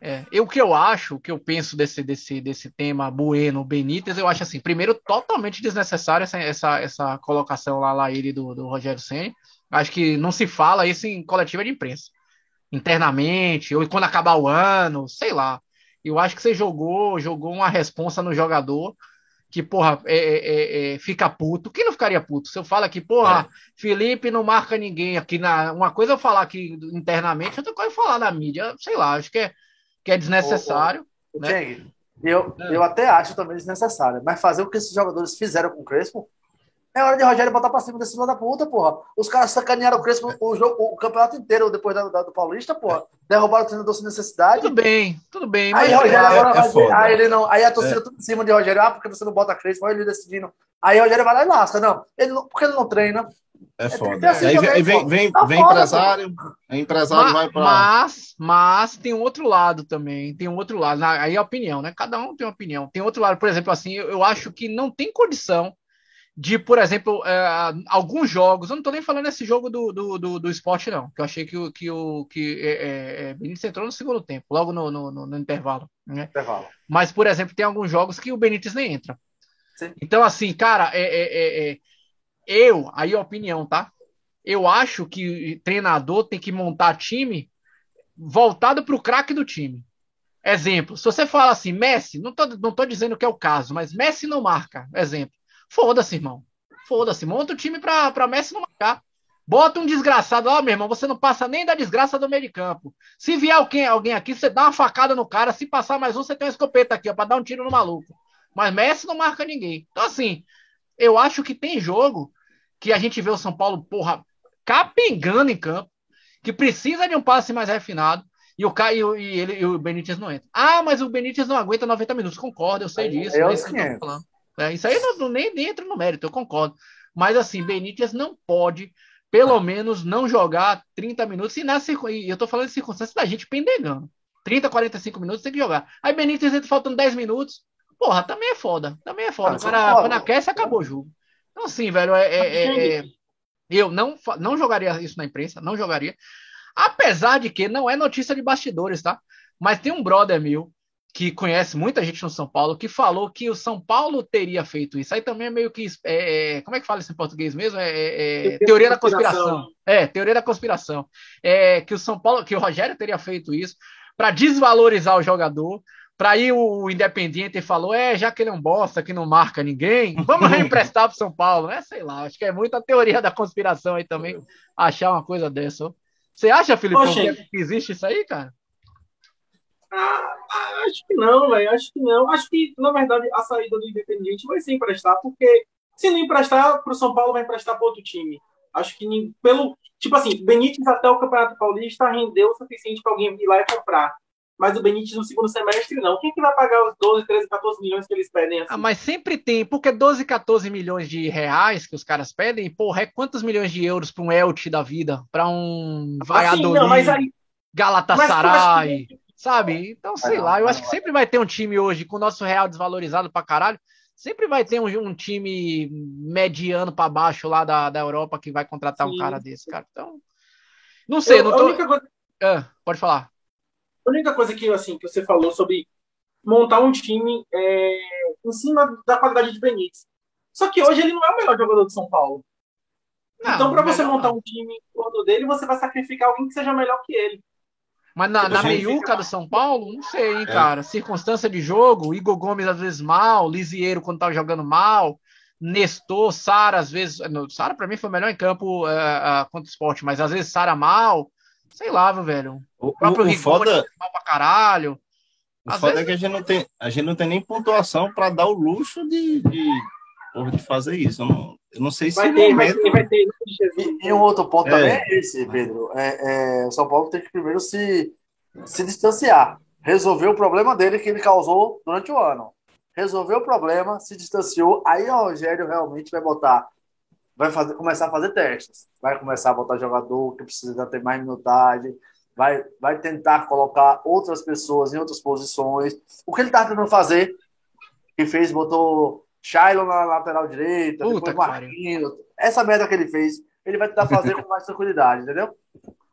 Speaker 1: é, eu, o que eu acho, o que eu penso desse, desse, desse tema Bueno, Benítez, eu acho assim, primeiro, totalmente desnecessário essa, essa, essa colocação lá, lá ele do, do Rogério Senna. Acho que não se fala isso em coletiva de imprensa internamente, ou quando acabar o ano, sei lá. Eu acho que você jogou, jogou uma responsa no jogador que, porra, é, é, é, é fica puto. Quem não ficaria puto? Se eu falo aqui, porra, é. Felipe não marca ninguém aqui na. Uma coisa é eu falar aqui internamente, outra coisa é falar na mídia. Sei lá, acho que é, que é desnecessário. Ô, ô, né?
Speaker 2: eu, eu até acho também desnecessário, mas fazer o que esses jogadores fizeram com o Crespo é hora de Rogério botar pra cima desse filho da puta, porra. Os caras sacanearam o Crespo o, jogo, o campeonato inteiro depois da, da, do Paulista, porra. Derrubaram o treinador sem necessidade.
Speaker 1: Tudo bem, tudo bem.
Speaker 2: Aí, Rogério é, agora é vai aí ele não, aí a torcida é. tudo em cima de Rogério. Ah, porque você não bota Crespo? Olha ele decidindo. Aí Rogério vai lá e lasca. Não, ele não, porque ele não treina.
Speaker 4: É foda. Assim aí vem, vem, vem, tá vem foda, empresário, é empresário
Speaker 1: mas,
Speaker 4: vai pra.
Speaker 1: Mas, mas tem um outro lado também. Tem um outro lado. Aí é a opinião, né? Cada um tem uma opinião. Tem outro lado, por exemplo, assim, eu, eu acho que não tem condição de, por exemplo, é, alguns jogos, eu não estou nem falando desse jogo do, do, do, do, esporte, não, que eu achei que o que, o, que é, é, é Benítez entrou no segundo tempo, logo no, no, no, no intervalo, né? intervalo. Mas, por exemplo, tem alguns jogos que o Benítez nem entra. Sim. Então, assim, cara, é, é, é, eu, aí a opinião, tá? Eu acho que treinador tem que montar time voltado para o craque do time. Exemplo, se você fala assim, Messi, não tô, não tô dizendo que é o caso, mas Messi não marca, exemplo. Foda-se, irmão. Foda-se. Monta o time pra, pra Messi não marcar. Bota um desgraçado lá, meu irmão. Você não passa nem da desgraça do meio de campo. Se vier alguém, alguém aqui, você dá uma facada no cara. Se passar mais um, você tem uma escopeta aqui, ó, pra dar um tiro no maluco. Mas Messi não marca ninguém. Então, assim, eu acho que tem jogo que a gente vê o São Paulo, porra, capengando em campo, que precisa de um passe mais refinado. E o Caio e, ele, e o Benítez não entra. Ah, mas o Benítez não aguenta 90 minutos. Concordo, eu sei disso.
Speaker 2: É,
Speaker 1: é
Speaker 2: isso que eu tô falando.
Speaker 1: É, isso aí não, nem, nem entra no mérito, eu concordo. Mas assim, Benítez não pode, pelo menos, não jogar 30 minutos. E, na, e eu tô falando de circunstâncias da gente pendegando. 30, 45 minutos tem que jogar. Aí Benítez entra faltando 10 minutos. Porra, também é foda. Também é foda. Ah, cara, quando aquece, acabou o jogo. Então, assim, velho, é, é, é, é, eu não, não jogaria isso na imprensa, não jogaria. Apesar de que não é notícia de bastidores, tá? Mas tem um brother meu que conhece muita gente no São Paulo que falou que o São Paulo teria feito isso. Aí também é meio que. É, é como é que fala isso em português mesmo? É, é, é teoria da conspiração. É, teoria da conspiração. É, que o São Paulo, que o Rogério teria feito isso para desvalorizar o jogador. Para ir o Independiente falou: é, já que ele é um bosta que não marca ninguém, vamos reemprestar para São Paulo. É, sei lá, acho que é muita teoria da conspiração aí também achar uma coisa dessa. Você acha, Felipe, que existe isso aí, cara?
Speaker 3: Ah, acho que não, velho. Acho que não. Acho que, na verdade, a saída do Independiente vai ser emprestar, porque se não emprestar para o São Paulo, vai emprestar para outro time. Acho que pelo. Tipo assim, Benítez até o Campeonato Paulista rendeu o suficiente para alguém ir lá e comprar. Mas o Benítez no segundo semestre não. Quem que vai pagar os 12, 13, 14 milhões que eles pedem? Assim?
Speaker 1: Ah, mas sempre tem, porque 12, 14 milhões de reais que os caras pedem, porra, é quantos milhões de euros para um Elche da vida? Para um Valladolid, assim, mas aí... Galatasaray, mas sabe? Então, sei lá, eu acho que sempre vai ter um time hoje com o nosso real desvalorizado pra caralho. Sempre vai ter um, um time mediano para baixo lá da, da Europa que vai contratar Sim. um cara desse, cara. Então, não sei, eu, não tô... Coisa... Ah, pode falar.
Speaker 3: A única coisa que, assim, que você falou sobre montar um time é, em cima da qualidade de Benítez. Só que hoje ele não é o melhor jogador de São Paulo. Não, então, para você montar não. um time em torno dele, você vai sacrificar alguém que seja melhor que ele.
Speaker 1: Mas na, na meiuca do São Paulo, não sei, hein, é. cara. Circunstância de jogo, Igor Gomes às vezes mal, Lisieiro quando tava jogando mal, Nestor, Sara às vezes. Sara para mim foi o melhor em campo uh, uh, contra o esporte, mas às vezes Sara mal. Sei lá, viu, velho.
Speaker 4: O, o próprio o, o foda...
Speaker 1: mal pra caralho.
Speaker 4: O às foda vezes... é que a gente, não tem, a gente não tem nem pontuação para dar o luxo de, de, de fazer isso. Eu não, eu não sei se.
Speaker 3: Vai ter, momento... vai ter, vai
Speaker 2: ter. E, e um outro ponto é. também é esse, Pedro. É, é, o São Paulo tem que primeiro se, se distanciar. Resolver o problema dele que ele causou durante o ano. Resolveu o problema, se distanciou. Aí o Rogério realmente vai botar. Vai fazer, começar a fazer testes. Vai começar a botar jogador que precisa ter mais minutagem. Vai, vai tentar colocar outras pessoas em outras posições. O que ele está tentando fazer, que fez, botou Shiloh na lateral direita, Puta depois Marquinhos. Essa merda que ele fez, ele vai tentar fazer com mais tranquilidade, entendeu?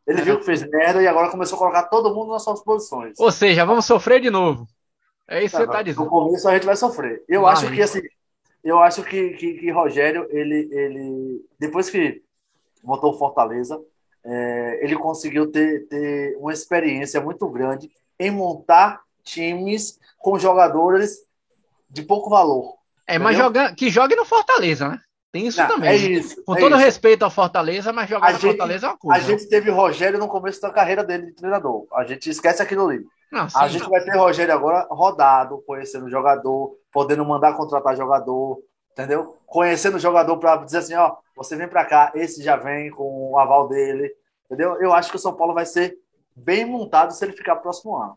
Speaker 2: Ele viu que fez merda e agora começou a colocar todo mundo nas suas posições.
Speaker 1: Ou seja, vamos sofrer de novo. É isso que você tá dizendo.
Speaker 2: No começo a gente vai sofrer. Eu acho que assim, eu acho que, que, que, Rogério, ele, ele depois que montou o Fortaleza, é, ele conseguiu ter, ter uma experiência muito grande em montar times com jogadores de pouco valor.
Speaker 1: É, mas joga, que jogue no Fortaleza, né? Tem isso não, também. É isso. Com é todo isso. respeito ao Fortaleza, mas jogar a no gente, Fortaleza é uma coisa.
Speaker 2: A gente teve Rogério no começo da carreira dele de treinador. A gente esquece aquilo ali. Não, sim, a gente vai ter Rogério agora rodado, conhecendo o jogador, podendo mandar contratar jogador, entendeu? Conhecendo o jogador para dizer assim, ó, você vem para cá, esse já vem com o aval dele, entendeu? Eu acho que o São Paulo vai ser bem montado se ele ficar próximo ano.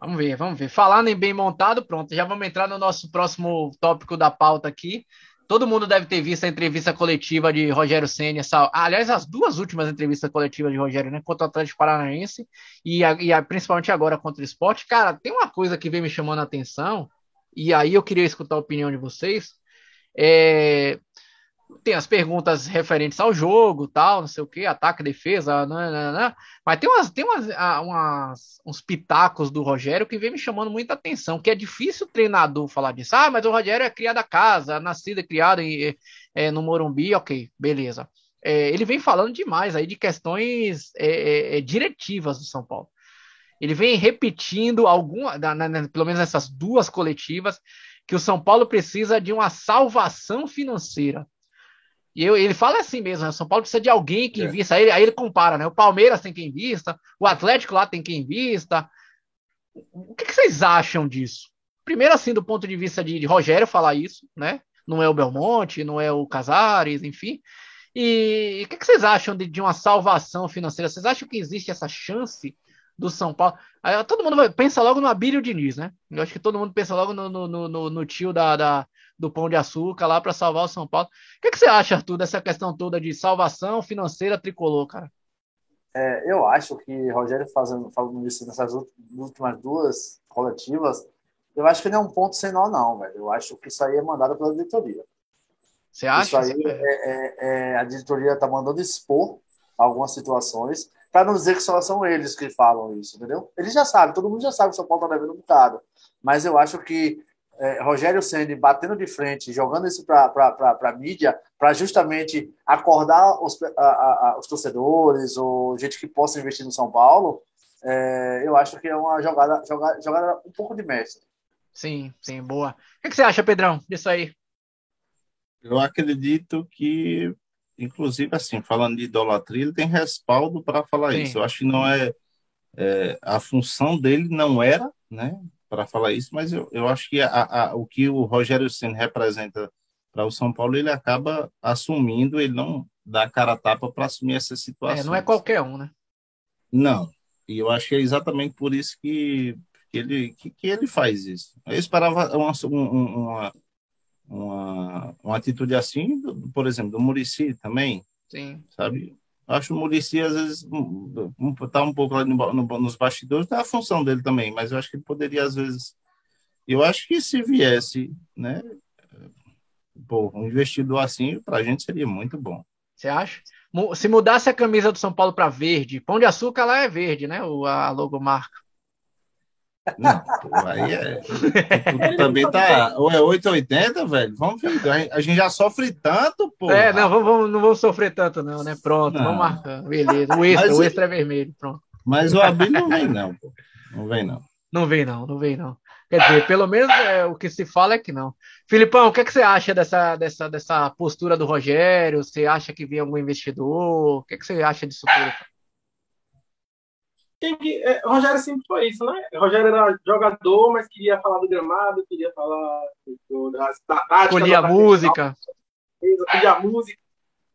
Speaker 1: Vamos ver, vamos ver. Falando em bem montado, pronto, já vamos entrar no nosso próximo tópico da pauta aqui. Todo mundo deve ter visto a entrevista coletiva de Rogério Senna. Essa... aliás, as duas últimas entrevistas coletivas de Rogério, né? Contra o Atlético Paranaense e, a, e a, principalmente agora contra o esporte. Cara, tem uma coisa que vem me chamando a atenção, e aí eu queria escutar a opinião de vocês. É tem as perguntas referentes ao jogo, tal, não sei o que, ataque, defesa, nanana, mas tem, umas, tem umas, ah, umas, uns pitacos do Rogério que vem me chamando muita atenção, que é difícil o treinador falar disso. Ah, mas o Rogério é criado a casa, nascido e criado em, é, no Morumbi, ok, beleza. É, ele vem falando demais aí de questões é, é, é diretivas do São Paulo. Ele vem repetindo alguma, pelo menos nessas duas coletivas, que o São Paulo precisa de uma salvação financeira. E eu, ele fala assim mesmo, né? São Paulo precisa de alguém que é. invista. Aí, aí ele compara, né? O Palmeiras tem quem invista, o Atlético lá tem quem invista. O que, que, vocês acham disso? Primeiro, assim, do ponto de vista de, de, Rogério falar isso, né? Não é o Belmonte, não é o Casares, enfim. E o que, que vocês acham de, de, uma salvação financeira? Vocês acham que existe essa chance do São Paulo. Aí, todo mundo pensa logo no Abílio Diniz, né? Eu acho que todo mundo pensa logo no, no, no, no tio da, da, do Pão de Açúcar lá para salvar o São Paulo. O que, que, você acha, Arthur, dessa questão toda de salvação financeira tricolor, cara?
Speaker 2: É, eu acho que Rogério fazendo, falando isso nessas últimas duas coletivas, eu acho que não é um ponto sem nó, não, velho. Eu acho que isso aí é mandado pela diretoria.
Speaker 1: Você acha?
Speaker 2: Isso aí é, é, é, a diretoria está mandando expor algumas situações, para não dizer que só são eles que falam isso, entendeu? Eles já sabem, todo mundo já sabe que o São Paulo está devendo um bocado. Mas eu acho que é, Rogério Senni batendo de frente, jogando isso para a mídia, para justamente acordar os, a, a, os, torcedores ou gente que possa investir no São Paulo, é, eu acho que é uma jogada, jogada, jogada um pouco de mestre.
Speaker 1: Sim, sim, boa. O que, que você acha, Pedrão, disso aí?
Speaker 4: Eu acredito que, inclusive, assim, falando de idolatria, ele tem respaldo para falar sim. isso. Eu acho que não é, é, a função dele não era, né, para falar isso, mas eu, eu acho que a, a, o que o Rogério Senna representa para o São Paulo, ele acaba assumindo, ele não dá cara a tapa para assumir essa situação.
Speaker 1: É, não é qualquer um, né?
Speaker 4: Não. E eu acho que é exatamente por isso que, que ele, que, que ele faz isso. Eu esperava uma, uma, uma, uma atitude assim, por exemplo, do Murici também.
Speaker 1: Sim.
Speaker 4: Sabe? Acho o Murici, às vezes, está um pouco lá no, no, nos bastidores, da função dele também, mas eu acho que ele poderia, às vezes. Eu acho que se viesse, né? Pô, um investidor assim, para a gente seria muito bom.
Speaker 1: Você acha? Se mudasse a camisa do São Paulo para verde, Pão de Açúcar lá é verde, né? O, a logomarca.
Speaker 4: Não, aí é. também tá. Ou é 880, velho? Vamos ver. A gente já sofre tanto, pô.
Speaker 1: É, não, vamos, não vamos sofrer tanto, não, né? Pronto, não. vamos marcar. Beleza. O extra, mas, o extra é vermelho. Pronto.
Speaker 4: Mas o Abel não vem, não, pô. Não vem, não.
Speaker 1: Não vem, não, não vem, não. Quer dizer, pelo menos é, o que se fala é que não. Filipão, o que, é que você acha dessa, dessa, dessa postura do Rogério? Você acha que vem algum investidor? O que, é que você acha disso tudo?
Speaker 3: Que, é, Rogério sempre foi isso, né? Rogério era jogador, mas queria falar do gramado, queria falar do, da, da tática.
Speaker 1: Escolhia a música.
Speaker 3: Escolhia a música.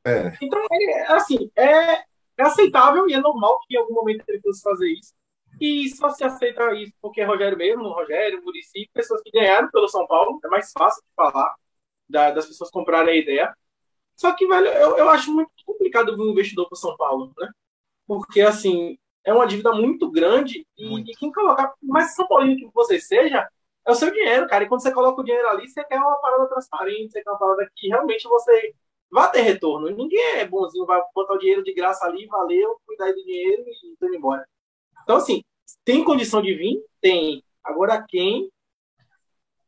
Speaker 3: É. Então, é, assim, é, é aceitável e é normal que em algum momento ele fosse fazer isso. E só se aceita isso porque é Rogério mesmo, Rogério, Murici, pessoas que ganharam pelo São Paulo, é mais fácil de falar, da, das pessoas comprarem a ideia. Só que, velho, eu, eu acho muito complicado vir um investidor para São Paulo, né? Porque, assim, é uma dívida muito grande e, muito. e quem colocar, mas São Paulo que você seja, é o seu dinheiro, cara. E quando você coloca o dinheiro ali, você quer uma parada transparente, você quer uma parada que realmente você vai ter retorno. Ninguém é bonzinho, vai botar o dinheiro de graça ali, valeu, cuidar do dinheiro e tô indo embora. Então, assim, tem condição de vir? Tem. Agora, quem?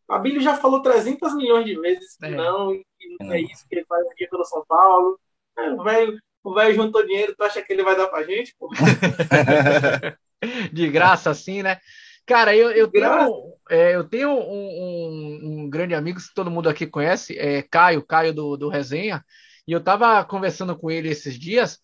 Speaker 3: A Bíblia já falou 300 milhões de vezes que é. não, que não é isso que ele faz aqui pelo São Paulo. É, o velho o velho juntou dinheiro, tu acha que ele vai dar pra gente?
Speaker 1: de graça, assim, né? Cara, eu, eu tenho, é, eu tenho um, um, um, grande amigo que todo mundo aqui conhece, é Caio, Caio do, do Resenha, e eu tava conversando com ele esses dias,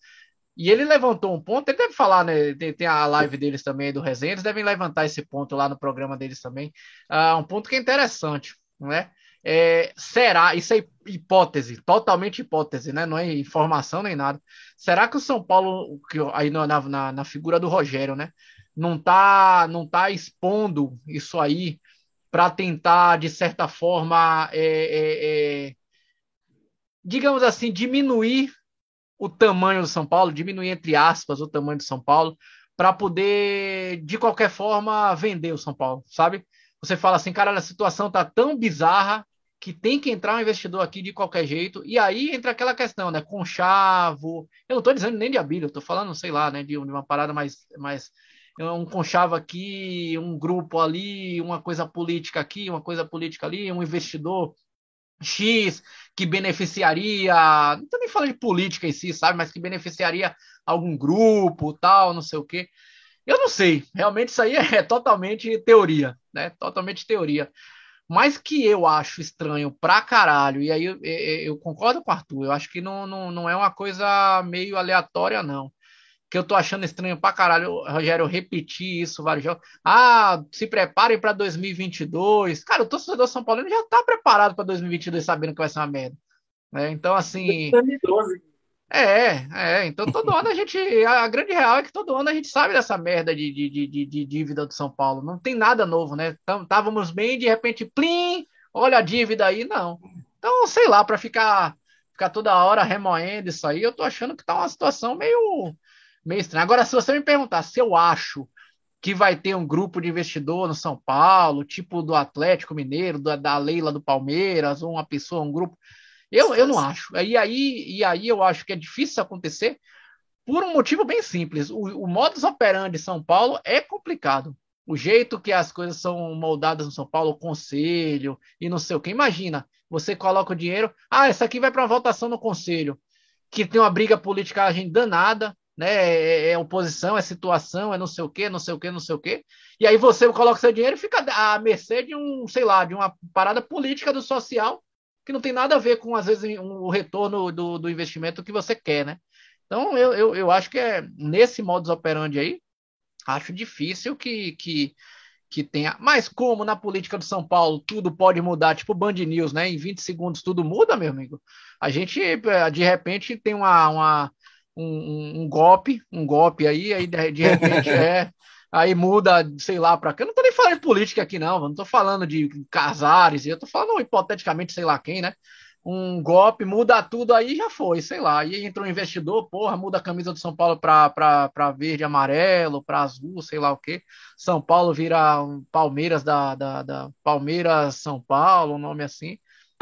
Speaker 1: e ele levantou um ponto, ele deve falar, né? Tem, tem a live deles também do Resenha, eles devem levantar esse ponto lá no programa deles também. Uh, um ponto que é interessante, né? É, será, isso é hipótese, totalmente hipótese, né? Não é informação nem nada. Será que o São Paulo, que aí na, na, na figura do Rogério, né? Não tá, não tá expondo isso aí para tentar, de certa forma, é, é, é, digamos assim, diminuir o tamanho do São Paulo, diminuir, entre aspas, o tamanho do São Paulo, para poder, de qualquer forma, vender o São Paulo, sabe? Você fala assim, cara, a situação tá tão bizarra que tem que entrar um investidor aqui de qualquer jeito, e aí entra aquela questão, né, conchavo, eu não estou dizendo nem de Abílio, eu estou falando, sei lá, né, de, uma parada mais, mais um conchavo aqui, um grupo ali, uma coisa política aqui, uma coisa política ali, um investidor X que beneficiaria, não estou nem falando de política em si, sabe, mas que beneficiaria algum grupo, tal, não sei o quê. Eu não sei, realmente isso aí é totalmente teoria, né? Totalmente teoria. Mas que eu acho estranho pra caralho, e aí eu, eu, concordo com o Arthur, eu acho que não, não, não é uma coisa meio aleatória, não. Que eu tô achando estranho pra caralho, Rogério, repetir isso vários jogos. Ah, se preparem para 2022. Cara, o torcedor São Paulino já tá preparado para 2022 sabendo que vai ser uma merda. Né? Então, assim. 2012. É, é, então todo ano a gente. A grande real é que todo ano a gente sabe dessa merda de, de, de, de dívida do São Paulo. Não tem nada novo, né? Estávamos bem, de repente, plim, olha a dívida aí, não. Então, sei lá, para ficar, ficar toda hora remoendo isso aí, eu tô achando que tá uma situação meio, meio estranha. Agora, se você me perguntar se eu acho que vai ter um grupo de investidor no São Paulo, tipo do Atlético Mineiro, da, da Leila do Palmeiras, ou uma pessoa, um grupo eu, eu não acho. E aí, e aí eu acho que é difícil acontecer por um motivo bem simples. O, o modus operandi de São Paulo é complicado. O jeito que as coisas são moldadas no São Paulo, o conselho e não sei o que. Imagina, você coloca o dinheiro, ah, essa aqui vai para votação no conselho, que tem uma briga política a gente danada, né? É, é, oposição, é situação, é não sei o que, não sei o que, não sei o que. E aí você coloca seu dinheiro e fica à mercê de um, sei lá, de uma parada política do social que não tem nada a ver com, às vezes, o retorno do, do investimento que você quer, né? Então, eu, eu, eu acho que é nesse modus operandi aí, acho difícil que, que, que tenha. Mas como na política do São Paulo tudo pode mudar, tipo Band News, né? Em 20 segundos tudo muda, meu amigo. A gente, de repente, tem uma, uma um, um, golpe, um golpe aí, aí de repente é aí muda, sei lá, para cá. Eu não tô nem falando de política aqui, não. Não tô falando de Casares, eu tô falando hipoteticamente, sei lá quem, né? Um golpe, muda tudo aí já foi, sei lá. Aí entrou um investidor, porra, muda a camisa do São Paulo para verde amarelo, para azul, sei lá o quê. São Paulo vira um Palmeiras da, da, da Palmeiras São Paulo, um nome assim.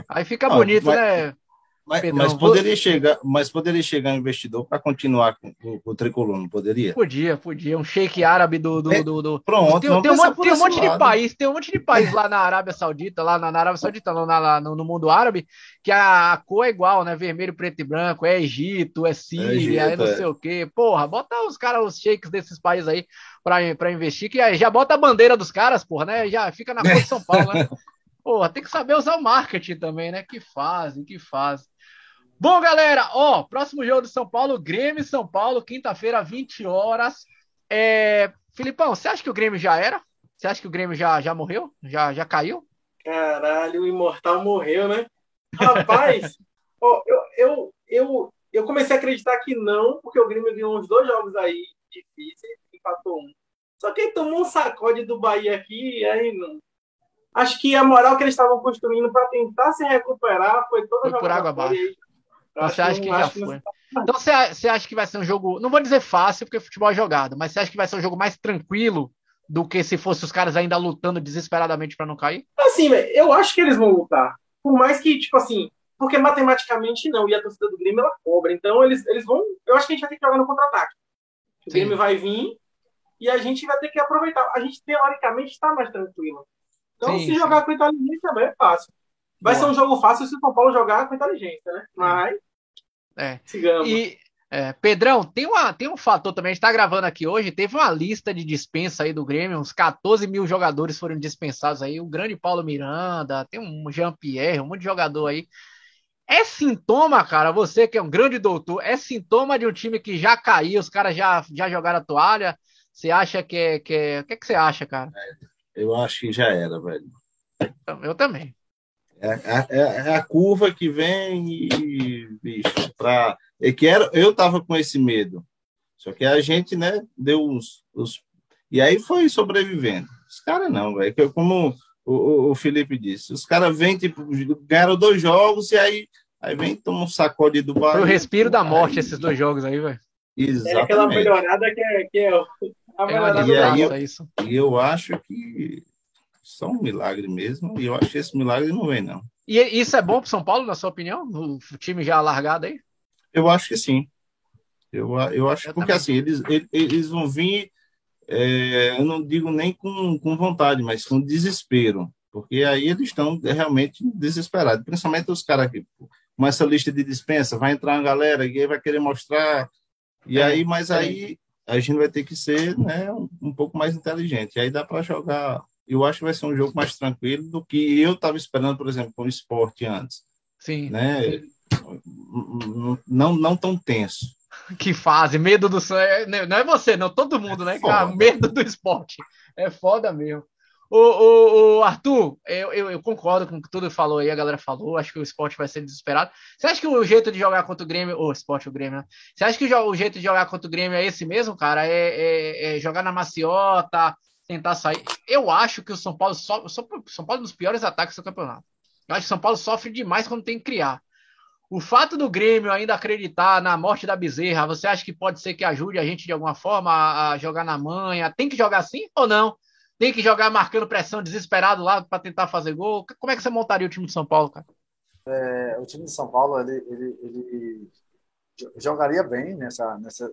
Speaker 1: Aí fica ah, bonito, mas, né?
Speaker 4: Mas, Pedrão, mas poderia chegar, mas poderia chegar um investidor para continuar com, com, com, o tricolor, não poderia?
Speaker 1: Podia, podia. Um shake árabe do. do,
Speaker 4: é,
Speaker 1: do, do...
Speaker 4: Pronto,
Speaker 1: tem, tem, um, monte, tem um monte de país, tem um monte de país lá na Arábia Saudita, lá na, na Arábia Saudita, não, na, no, no, mundo árabe, que a, a, cor é igual, né? Vermelho, preto e branco, é Egito, é Síria, é, Egito, é não é. sei o quê. Porra, bota os caras, os shakes desses países aí para investir, que aí já bota a bandeira dos caras, porra, né? Já fica na cor de São Paulo, né? Porra, tem que saber usar o marketing também, né? Que fazem, que fazem. Bom, galera, ó, próximo jogo do São Paulo, Grêmio São Paulo, quinta-feira, 20 horas. É... Filipão, você acha que o Grêmio já era? Você acha que o Grêmio já, já morreu? Já, já caiu?
Speaker 3: Caralho, o Imortal morreu, né? Rapaz, ó, eu, eu, eu, eu comecei a acreditar que não, porque o Grêmio ganhou uns dois jogos aí difíceis, empatou um. Só que ele tomou um sacode do Bahia aqui, aí não. Acho que a moral que eles estavam construindo para tentar se recuperar foi toda
Speaker 1: foi por água abaixo. Você acha que já foi? Então você, você acha que vai ser um jogo, não vou dizer fácil, porque futebol é jogado, mas você acha que vai ser um jogo mais tranquilo do que se fosse os caras ainda lutando desesperadamente para não cair?
Speaker 3: Assim, eu acho que eles vão lutar. Por mais que, tipo assim, porque matematicamente não, e a torcida do Grêmio ela cobra. Então eles, eles vão. Eu acho que a gente vai ter que jogar no contra-ataque. O. Grêmio vai vir e a gente vai ter que aproveitar. A gente, teoricamente, está mais tranquilo. Então, sim, se jogar com inteligência também é fácil. Vai Boa. ser um jogo fácil se o São Paulo jogar com inteligência, né? Mas
Speaker 1: é. Sigamos. E, é, Pedrão, tem, uma, tem um fator também, a gente tá gravando aqui hoje, teve uma lista de dispensa aí do Grêmio, uns 14 mil jogadores foram dispensados aí, o grande Paulo Miranda, tem um Jean-Pierre, um monte de jogador aí. É sintoma, cara, você que é um grande doutor, é sintoma de um time que já caiu, os caras já, já jogaram a toalha? Você acha que é, que é... O que, é que você acha, cara?
Speaker 4: Eu acho que já era, velho.
Speaker 1: Eu também.
Speaker 4: É, é, é, é, a curva que vem e, bicho, pra, é que era, eu tava com esse medo. Só que a gente, né, deu os, os e aí foi sobrevivendo. Os caras não, velho. Como o, o, Felipe disse, os caras vêm, tipo, ganharam dois jogos e aí, aí vem toma um sacode do
Speaker 1: Bahia. Foi o respiro da morte aí, esses dois jogos aí, velho.
Speaker 3: Exatamente. É aquela melhorada que é, que é
Speaker 1: a melhorada é
Speaker 4: e aí, eu, isso. E eu acho que só um milagre mesmo, e eu acho que esse milagre não vem, não.
Speaker 1: E isso é bom para São Paulo, na sua opinião? O time já largado aí?
Speaker 4: Eu acho que sim. Eu, eu acho eu porque também. assim, eles, eles vão vir, é, eu não digo nem com, com vontade, mas com desespero. Porque aí eles estão realmente desesperados. Principalmente os caras que, com essa lista de dispensa, vai entrar uma galera e aí vai querer mostrar. E é, aí, mas é. aí a gente vai ter que ser né, um, um pouco mais inteligente. Aí dá para jogar eu acho que vai ser um jogo mais tranquilo do que eu estava esperando, por exemplo, com o esporte antes.
Speaker 1: Sim.
Speaker 4: Né? Não, não tão tenso.
Speaker 1: Que fase, medo do é, Não é você, não, todo mundo, é né, cara? Medo do esporte. É foda mesmo. Ô, ô, ô, Arthur, eu, eu, eu, concordo com o que tudo falou aí, a galera falou. Acho que o esporte vai ser desesperado. Você acha que o jeito de jogar contra o Grêmio, o esporte, o Grêmio, né? Você acha que o, jeito de jogar contra o Grêmio é esse mesmo, cara? É, é, é jogar na maciota, tentar sair. Eu acho que o São Paulo só, São Paulo é um dos piores ataques do campeonato. Eu acho que o São Paulo sofre demais quando tem que criar. O fato do Grêmio ainda acreditar na morte da Bezerra, você acha que pode ser que ajude a gente de alguma forma a, a jogar na manha? Tem que jogar assim ou não? Tem que jogar marcando pressão desesperado lá para tentar fazer gol? Como é que você montaria o time de São Paulo, cara?
Speaker 2: É, o time de São Paulo ele, ele, ele jogaria bem nessa, nessa,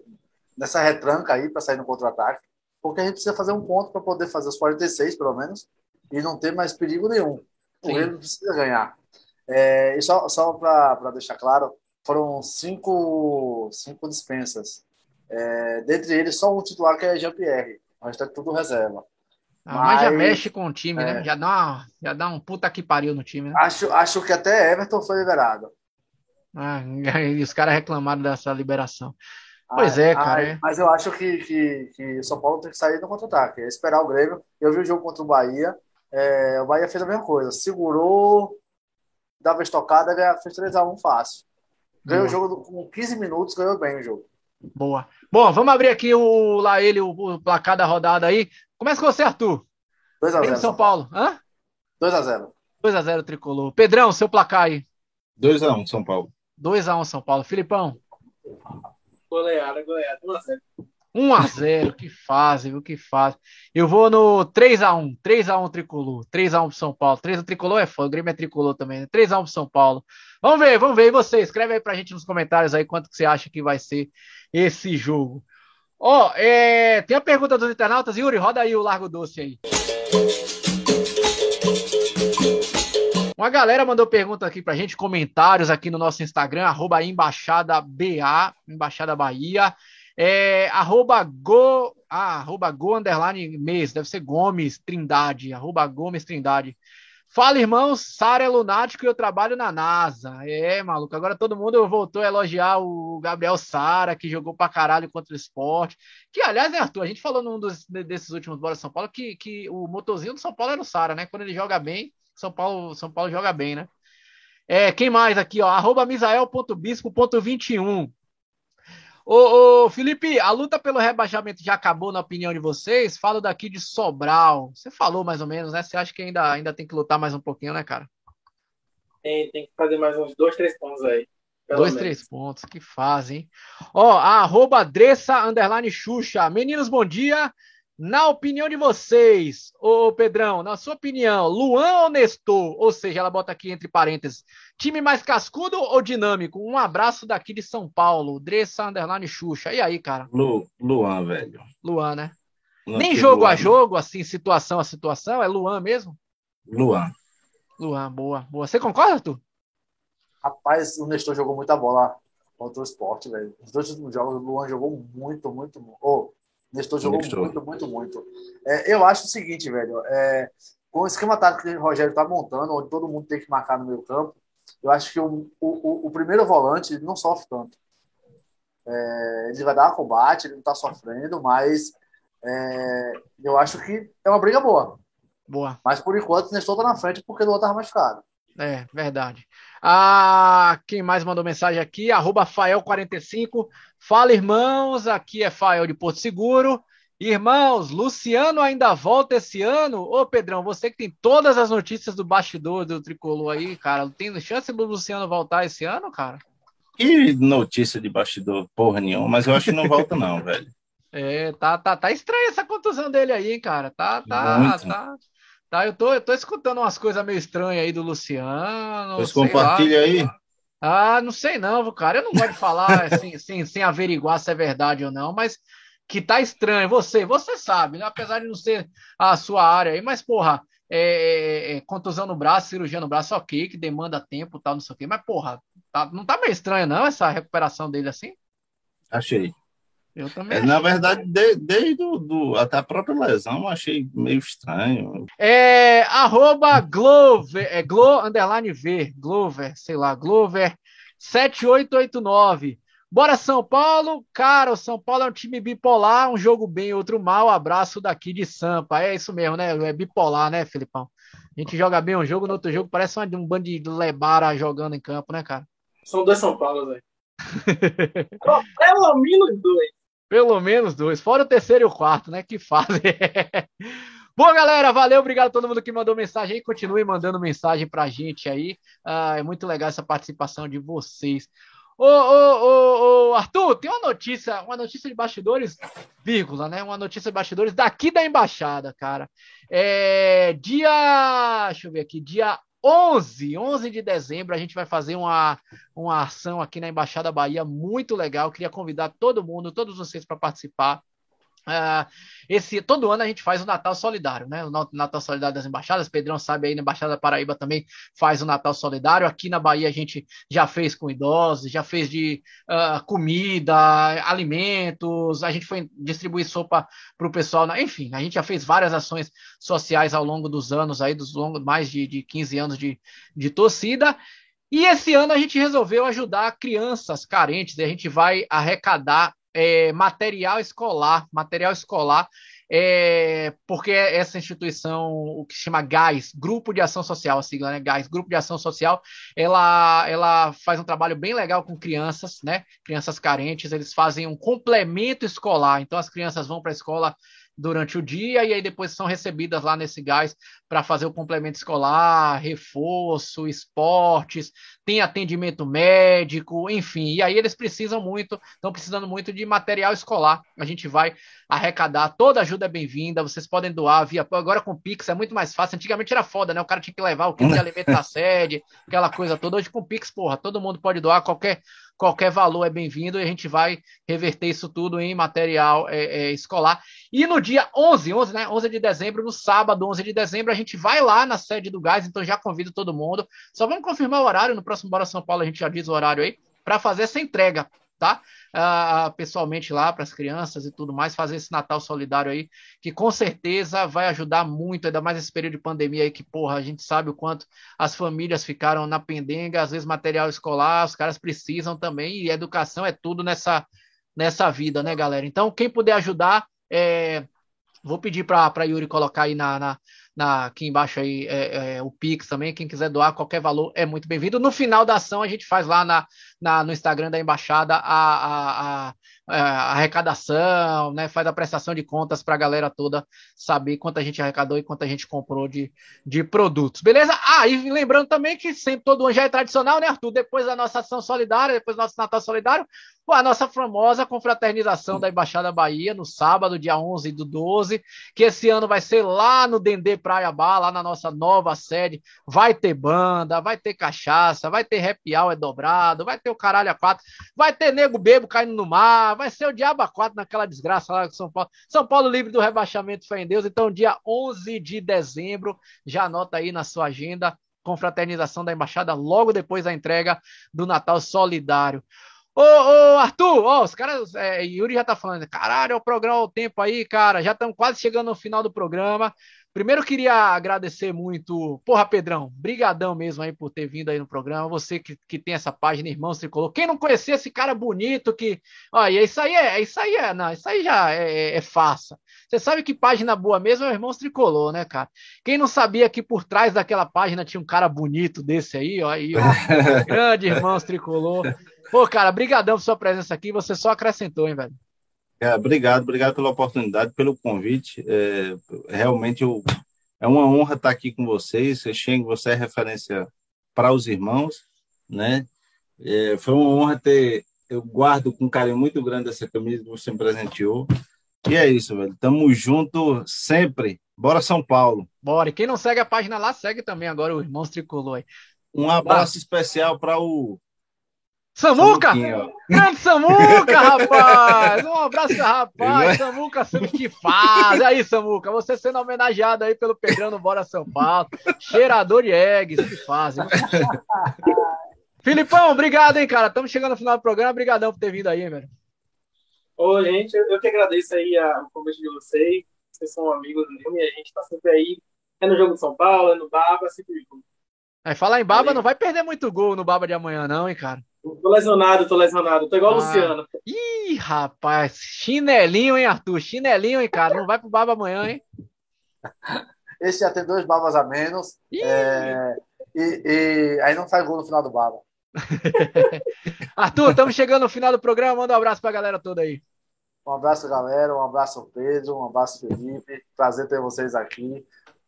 Speaker 2: nessa retranca aí para sair no contra-ataque, porque a gente precisa fazer um ponto para poder fazer os 46, pelo menos, e não ter mais perigo nenhum. O Grêmio precisa ganhar. É, e só, só para deixar claro, foram cinco, cinco dispensas. É, dentre eles, só um titular que é Jean-Pierre. O resto é tudo reserva.
Speaker 1: Ah, mas, mas, já mexe com o time, né? é, né? Já dá, uma, já dá um puta que pariu no time, né?
Speaker 2: Acho, acho que até Everton foi liberado.
Speaker 1: Ah, e os caras reclamaram dessa liberação. Pois é, cara. é.
Speaker 2: Mas eu acho que, que, que o São Paulo tem que sair no contra-ataque, é esperar o Grêmio. Eu vi o jogo contra o Bahia. É, o Bahia fez a mesma coisa. Segurou, dava estocada, fez 3x1 fácil. Ganhou Boa. o jogo com 15 minutos, ganhou bem o jogo.
Speaker 1: Boa. Bom, vamos abrir aqui o lá ele, o, o placar da rodada aí. Começa com você, Arthur. 2x0. São Paulo. Hã?
Speaker 2: 2x0.
Speaker 1: 2x0 tricolor. Pedrão, seu placar aí.
Speaker 4: 2x1 São Paulo.
Speaker 1: 2x1 São Paulo. Filipão.
Speaker 3: Goleada, goleada. 1x0.
Speaker 1: 1x0, que fase, viu? Que fase. Eu vou no 3x1, 3x1 tricolor, 3x1 pro São Paulo. 3 x tricolor é foda, o Grêmio é tricolor também, né? 3x1 pro São Paulo. Vamos ver, vamos ver. E você? Escreve aí pra gente nos comentários aí quanto que você acha que vai ser esse jogo. Ó, oh, é... tem a pergunta dos internautas. Yuri, roda aí o Largo Doce aí. Uma galera mandou pergunta aqui pra gente, comentários aqui no nosso Instagram, arroba Embaixada BA, Embaixada Bahia. É, arroba go, ah, arroba go underline mês, deve ser Gomes Trindade, arroba Gomes Trindade. Fala, irmãos, Sara é lunático e eu trabalho na NASA. É, maluco, agora todo mundo voltou a elogiar o Gabriel Sara, que jogou pra caralho contra o esporte. Que, aliás, né, Arthur, a gente falou num dos, desses últimos Bora São Paulo que, que o motorzinho do São Paulo era o Sara, né? Quando ele joga bem, São Paulo, São Paulo joga bem, né? É, quem mais aqui, ó? Arroba misael.bispo.21. Ô, ô, Felipe, a luta pelo rebaixamento já acabou, na opinião de vocês? Falo daqui de Sobral. Você falou mais ou menos, né? Você acha que ainda, ainda tem que lutar mais um pouquinho, né, cara?
Speaker 3: Tem, tem que fazer mais uns dois, três pontos aí.
Speaker 1: Dois, menos. três pontos, que fazem. Ó, arroba Dressa, underline Xuxa. Meninos, bom dia. Na opinião de vocês, ô Pedrão, na sua opinião, Luan ou Nestor? Ou seja, ela bota aqui entre parênteses, time mais cascudo ou dinâmico? Um abraço daqui de São Paulo, Dressa Underline Xuxa. E aí, cara?
Speaker 4: Lu, Luan, velho.
Speaker 1: Luan, né? Luan, Nem jogo Luan. a jogo, assim, situação a situação, é Luan mesmo?
Speaker 4: Luan.
Speaker 1: Luan, boa, boa. Você concorda, Arthur?
Speaker 2: Rapaz, o Nestor jogou muita bola contra o esporte, velho. Os dois últimos jogos, o Luan jogou muito, muito. Oh, Nestor jogou Nestor. muito, muito, muito. É, eu acho o seguinte, velho. É, com o esquema tático que o Rogério está montando, onde todo mundo tem que marcar no meio campo, eu acho que o, o, o primeiro volante não sofre tanto. É, ele vai dar combate, ele não está sofrendo, mas é, eu acho que é uma briga boa.
Speaker 1: Boa.
Speaker 2: Mas por enquanto o Nestor está na frente porque o outro estava machucado.
Speaker 1: É, verdade. Ah, quem mais mandou mensagem aqui? Arroba Fael45. Fala, irmãos. Aqui é Fael de Porto Seguro. Irmãos, Luciano ainda volta esse ano? Ô, Pedrão, você que tem todas as notícias do bastidor do tricolor aí, cara, tem chance do Luciano voltar esse ano, cara?
Speaker 4: Que notícia de bastidor, porra nenhuma, mas eu acho que não volta, não, velho.
Speaker 1: É, tá, tá, tá estranha essa contusão dele aí, hein, cara. Tá, tá, Muito. tá. Tá, eu tô, eu tô escutando umas coisas meio estranhas aí do Luciano.
Speaker 4: Pois compartilha lá. aí.
Speaker 1: Ah, não sei não, cara. Eu não gosto de falar assim, sem, sem averiguar se é verdade ou não, mas que tá estranho. Você, você sabe, né? apesar de não ser a sua área aí, mas porra, é, é, é, contusão no braço, cirurgia no braço, ok, que demanda tempo, tal, não sei o quê, mas porra, tá, não tá meio estranho não essa recuperação dele assim?
Speaker 4: Achei.
Speaker 1: Eu também.
Speaker 4: É, na verdade, de, desde do, do, até a própria lesão, achei meio estranho.
Speaker 1: É, arroba Glover, é Glo, underline V, Glover, sei lá, Glover 7889. Bora São Paulo, cara, o São Paulo é um time bipolar, um jogo bem, outro mal. Abraço daqui de Sampa. É isso mesmo, né? É bipolar, né, Filipão? A gente joga bem um jogo, no outro jogo parece um bando de lebara jogando em campo, né, cara?
Speaker 3: São dois São Paulo, velho. Pelo menos dois.
Speaker 1: Pelo menos dois. Fora o terceiro e o quarto, né? Que fazem. Bom, galera, valeu, obrigado a todo mundo que mandou mensagem aí. Continue mandando mensagem pra gente aí. Ah, é muito legal essa participação de vocês. Ô, ô, ô, ô, Arthur, tem uma notícia, uma notícia de bastidores, vírgula, né? Uma notícia de bastidores daqui da embaixada, cara. É, dia, deixa eu ver aqui, dia 11, 11 de dezembro, a gente vai fazer uma, uma ação aqui na Embaixada Bahia muito legal. Queria convidar todo mundo, todos vocês para participar. Uh, esse, todo ano a gente faz o Natal Solidário, né? O Natal Solidário das Embaixadas. Pedrão sabe aí, na Embaixada da Paraíba também faz o Natal Solidário. Aqui na Bahia a gente já fez com idosos, já fez de uh, comida, alimentos, a gente foi distribuir sopa para o pessoal. Enfim, a gente já fez várias ações sociais ao longo dos anos, aí, dos longos, mais de, de 15 anos de, de torcida. E esse ano a gente resolveu ajudar crianças carentes, e a gente vai arrecadar é, material escolar, material escolar, é, porque essa instituição, o que se chama GAS, Grupo de Ação Social, a sigla, né? Grupo de Ação Social, ela, ela faz um trabalho bem legal com crianças, né? Crianças carentes, eles fazem um complemento escolar, então as crianças vão para a escola durante o dia e aí depois são recebidas lá nesse gás para fazer o complemento escolar, reforço, esportes, tem atendimento médico, enfim. E aí eles precisam muito, estão precisando muito de material escolar. A gente vai arrecadar, toda ajuda é bem-vinda, vocês podem doar via agora com Pix é muito mais fácil. Antigamente era foda, né? O cara tinha que levar o kit de alimento da sede, aquela coisa toda. Hoje com Pix, porra, todo mundo pode doar qualquer qualquer valor é bem-vindo e a gente vai reverter isso tudo em material é, é, escolar. E no dia 11, 11, né, 11 de dezembro, no sábado, 11 de dezembro, a gente vai lá na sede do Gás, então já convido todo mundo. Só vamos confirmar o horário, no próximo Bora São Paulo a gente já diz o horário aí, para fazer essa entrega tá? Uh, pessoalmente lá para as crianças e tudo mais, fazer esse Natal solidário aí, que com certeza vai ajudar muito, ainda mais nesse período de pandemia aí, que, porra, a gente sabe o quanto as famílias ficaram na pendenga, às vezes material escolar, os caras precisam também, e educação é tudo nessa, nessa vida, né, galera? Então, quem puder ajudar, é, vou pedir para Yuri colocar aí na, na na, aqui embaixo aí é, é, o Pix também. Quem quiser doar qualquer valor é muito bem-vindo. No final da ação, a gente faz lá na, na no Instagram da Embaixada a, a, a, a, arrecadação, né? Faz a prestação de contas para a galera toda saber quanto a gente arrecadou e quanto a gente comprou de, de produtos. Beleza? Ah, e lembrando também que sempre todo ano já é tradicional, né, Arthur? Depois da nossa ação solidária, depois do nosso Natal Solidário, a nossa famosa confraternização da Embaixada Bahia, no sábado, dia 11 do 12, que esse ano vai ser lá no Dendê Praia Bar, lá na nossa nova sede. Vai ter banda, vai ter cachaça, vai ter happy hour dobrado, vai ter o caralho a quatro, vai ter nego bebo caindo no mar, vai ser o diabo a quatro naquela desgraça lá com São Paulo. São Paulo livre do rebaixamento, fé em Deus. Então, dia 11 de dezembro, já anota aí na sua agenda, confraternização da Embaixada, logo depois da entrega do Natal Solidário. Ô, ô, Arthur, ó, os caras, é, Yuri já tá falando, caralho, é o programa, o tempo aí, cara, já estamos quase chegando no final do programa. Primeiro queria agradecer muito, porra, Pedrão, brigadão mesmo aí por ter vindo aí no programa, você que, que tem essa página Irmãos Tricolor, quem não conhecia esse cara bonito que, olha, isso aí é, isso aí é, não, isso aí já é, é, é farsa. Você sabe que página boa mesmo é o Irmãos Tricolor, né, cara? Quem não sabia que por trás daquela página tinha um cara bonito desse aí, ó, aí, ó grande Irmãos Tricolor. Pô, cara, brigadão por sua presença aqui, você só acrescentou, hein, velho?
Speaker 4: É, obrigado, obrigado pela oportunidade, pelo convite. É, realmente eu, é uma honra estar aqui com vocês. Xeng, você é referência para os irmãos, né? É, foi uma honra ter. Eu guardo com carinho muito grande essa camisa que você me presenteou. E é isso, velho. Tamo junto sempre. Bora São Paulo.
Speaker 1: Bora. E quem não segue a página lá, segue também agora o Irmãos Tricolor.
Speaker 4: Um abraço especial para o
Speaker 1: Samuca! Grande Samuca, rapaz! Um abraço, rapaz! Samuca sendo que faz! Aí, Samuca, você sendo homenageado aí pelo Pedrão no Bora São Paulo. Cheirador de eggs, que faz. Filipão, obrigado, hein, cara? Estamos chegando no final do programa. Obrigadão por ter vindo aí, velho.
Speaker 3: Ô, gente, eu que agradeço aí a, o convite de vocês. Vocês são amigos do e a gente tá sempre aí. É no jogo de São Paulo, é no Baba, sempre junto.
Speaker 1: Aí, falar em Baba, aí. não vai perder muito gol no Baba de amanhã, não, hein, cara?
Speaker 3: Tô lesionado, tô lesionado. Tô igual
Speaker 1: Ah.
Speaker 3: o Luciano.
Speaker 1: Ih, rapaz, chinelinho, hein, Arthur? Chinelinho, hein, cara? Não vai pro baba amanhã, hein?
Speaker 2: Esse já tem dois babas a menos.
Speaker 1: Ih,
Speaker 2: é, e, e aí não faz gol no final do baba.
Speaker 1: Arthur, estamos chegando no final do programa. Manda um abraço pra galera toda aí.
Speaker 2: Um abraço, galera. Um abraço, Pedro. Um abraço, Felipe. Prazer ter vocês aqui.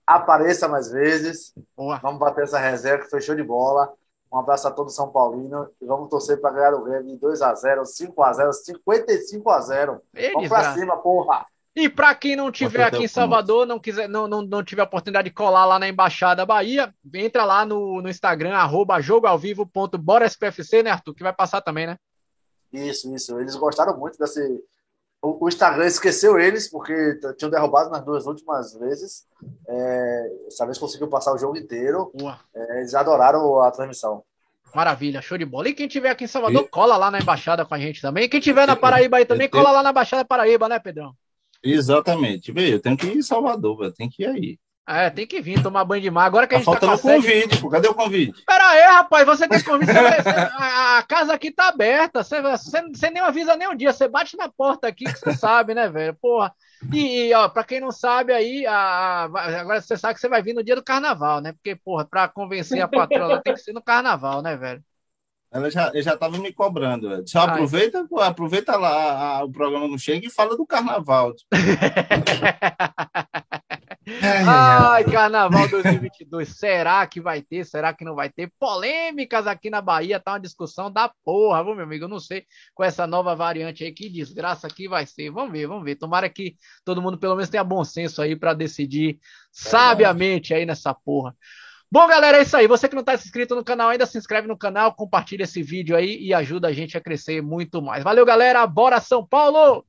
Speaker 2: Apareça mais vezes.
Speaker 1: Boa.
Speaker 2: Vamos bater essa reserva que foi show de bola. Um abraço a todo São Paulino. E vamos torcer para ganhar o Grêmio de 2x0, 5x0, 55x0.
Speaker 1: Ei,
Speaker 2: Vamos pra
Speaker 1: desgraça.
Speaker 2: cima, porra.
Speaker 1: E para quem não tiver aqui em Salvador, não quiser, não, não, não tiver a oportunidade de colar lá na Embaixada Bahia, entra lá no, no Instagram, arroba jogoalvivo.boraspfc, né, Arthur? Que vai passar também, né?
Speaker 2: Isso, isso. Eles gostaram muito desse. O, o Instagram esqueceu eles, porque tinham derrubado nas duas últimas vezes. É, Dessa vez conseguiu passar o jogo inteiro. É, Eles adoraram a transmissão.
Speaker 1: Maravilha, show de bola. E quem tiver aqui em Salvador,
Speaker 4: E-
Speaker 1: cola lá na Embaixada com a gente também. E quem tiver na Paraíba aí também,
Speaker 4: tenho-
Speaker 1: cola lá na Embaixada Paraíba, né, Pedrão?
Speaker 4: Exatamente. Veio, eu tenho que ir em Salvador, velho. Tem que ir aí.
Speaker 1: É, tem que vir tomar banho de mar. Agora que a
Speaker 4: Tá
Speaker 1: gente tá com
Speaker 4: faltando
Speaker 1: sede...
Speaker 4: convite, pô. Cadê o convite?
Speaker 1: Pera aí, rapaz, você tem convite. A, casa aqui tá aberta. Você, você, você nem avisa nem um dia. Você bate na porta aqui que você sabe, né, velho? Porra. E, e, ó, pra quem não sabe aí, a, a- agora você sabe que você vai vir no dia do carnaval, né? Porque, porra, pra convencer a patroa tem que ser no carnaval, né, velho?
Speaker 4: Ela já, eu já tava me cobrando, velho. Só
Speaker 1: Ai.
Speaker 4: aproveita, pô, aproveita lá a- o programa não chega e fala do carnaval.
Speaker 1: Ai, carnaval 2022. Será que vai ter? Será que não vai ter? Polêmicas aqui na Bahia, tá uma discussão da porra, viu, meu amigo? Eu não sei com essa nova variante aí, que desgraça que vai ser. Vamos ver, vamos ver. Tomara que todo mundo pelo menos tenha bom senso aí pra decidir sabiamente aí nessa porra. Bom, galera, é isso aí. Você que não tá inscrito no canal ainda, se inscreve no canal, compartilha esse vídeo aí e ajuda a gente a crescer muito mais. Valeu, galera. Bora São Paulo!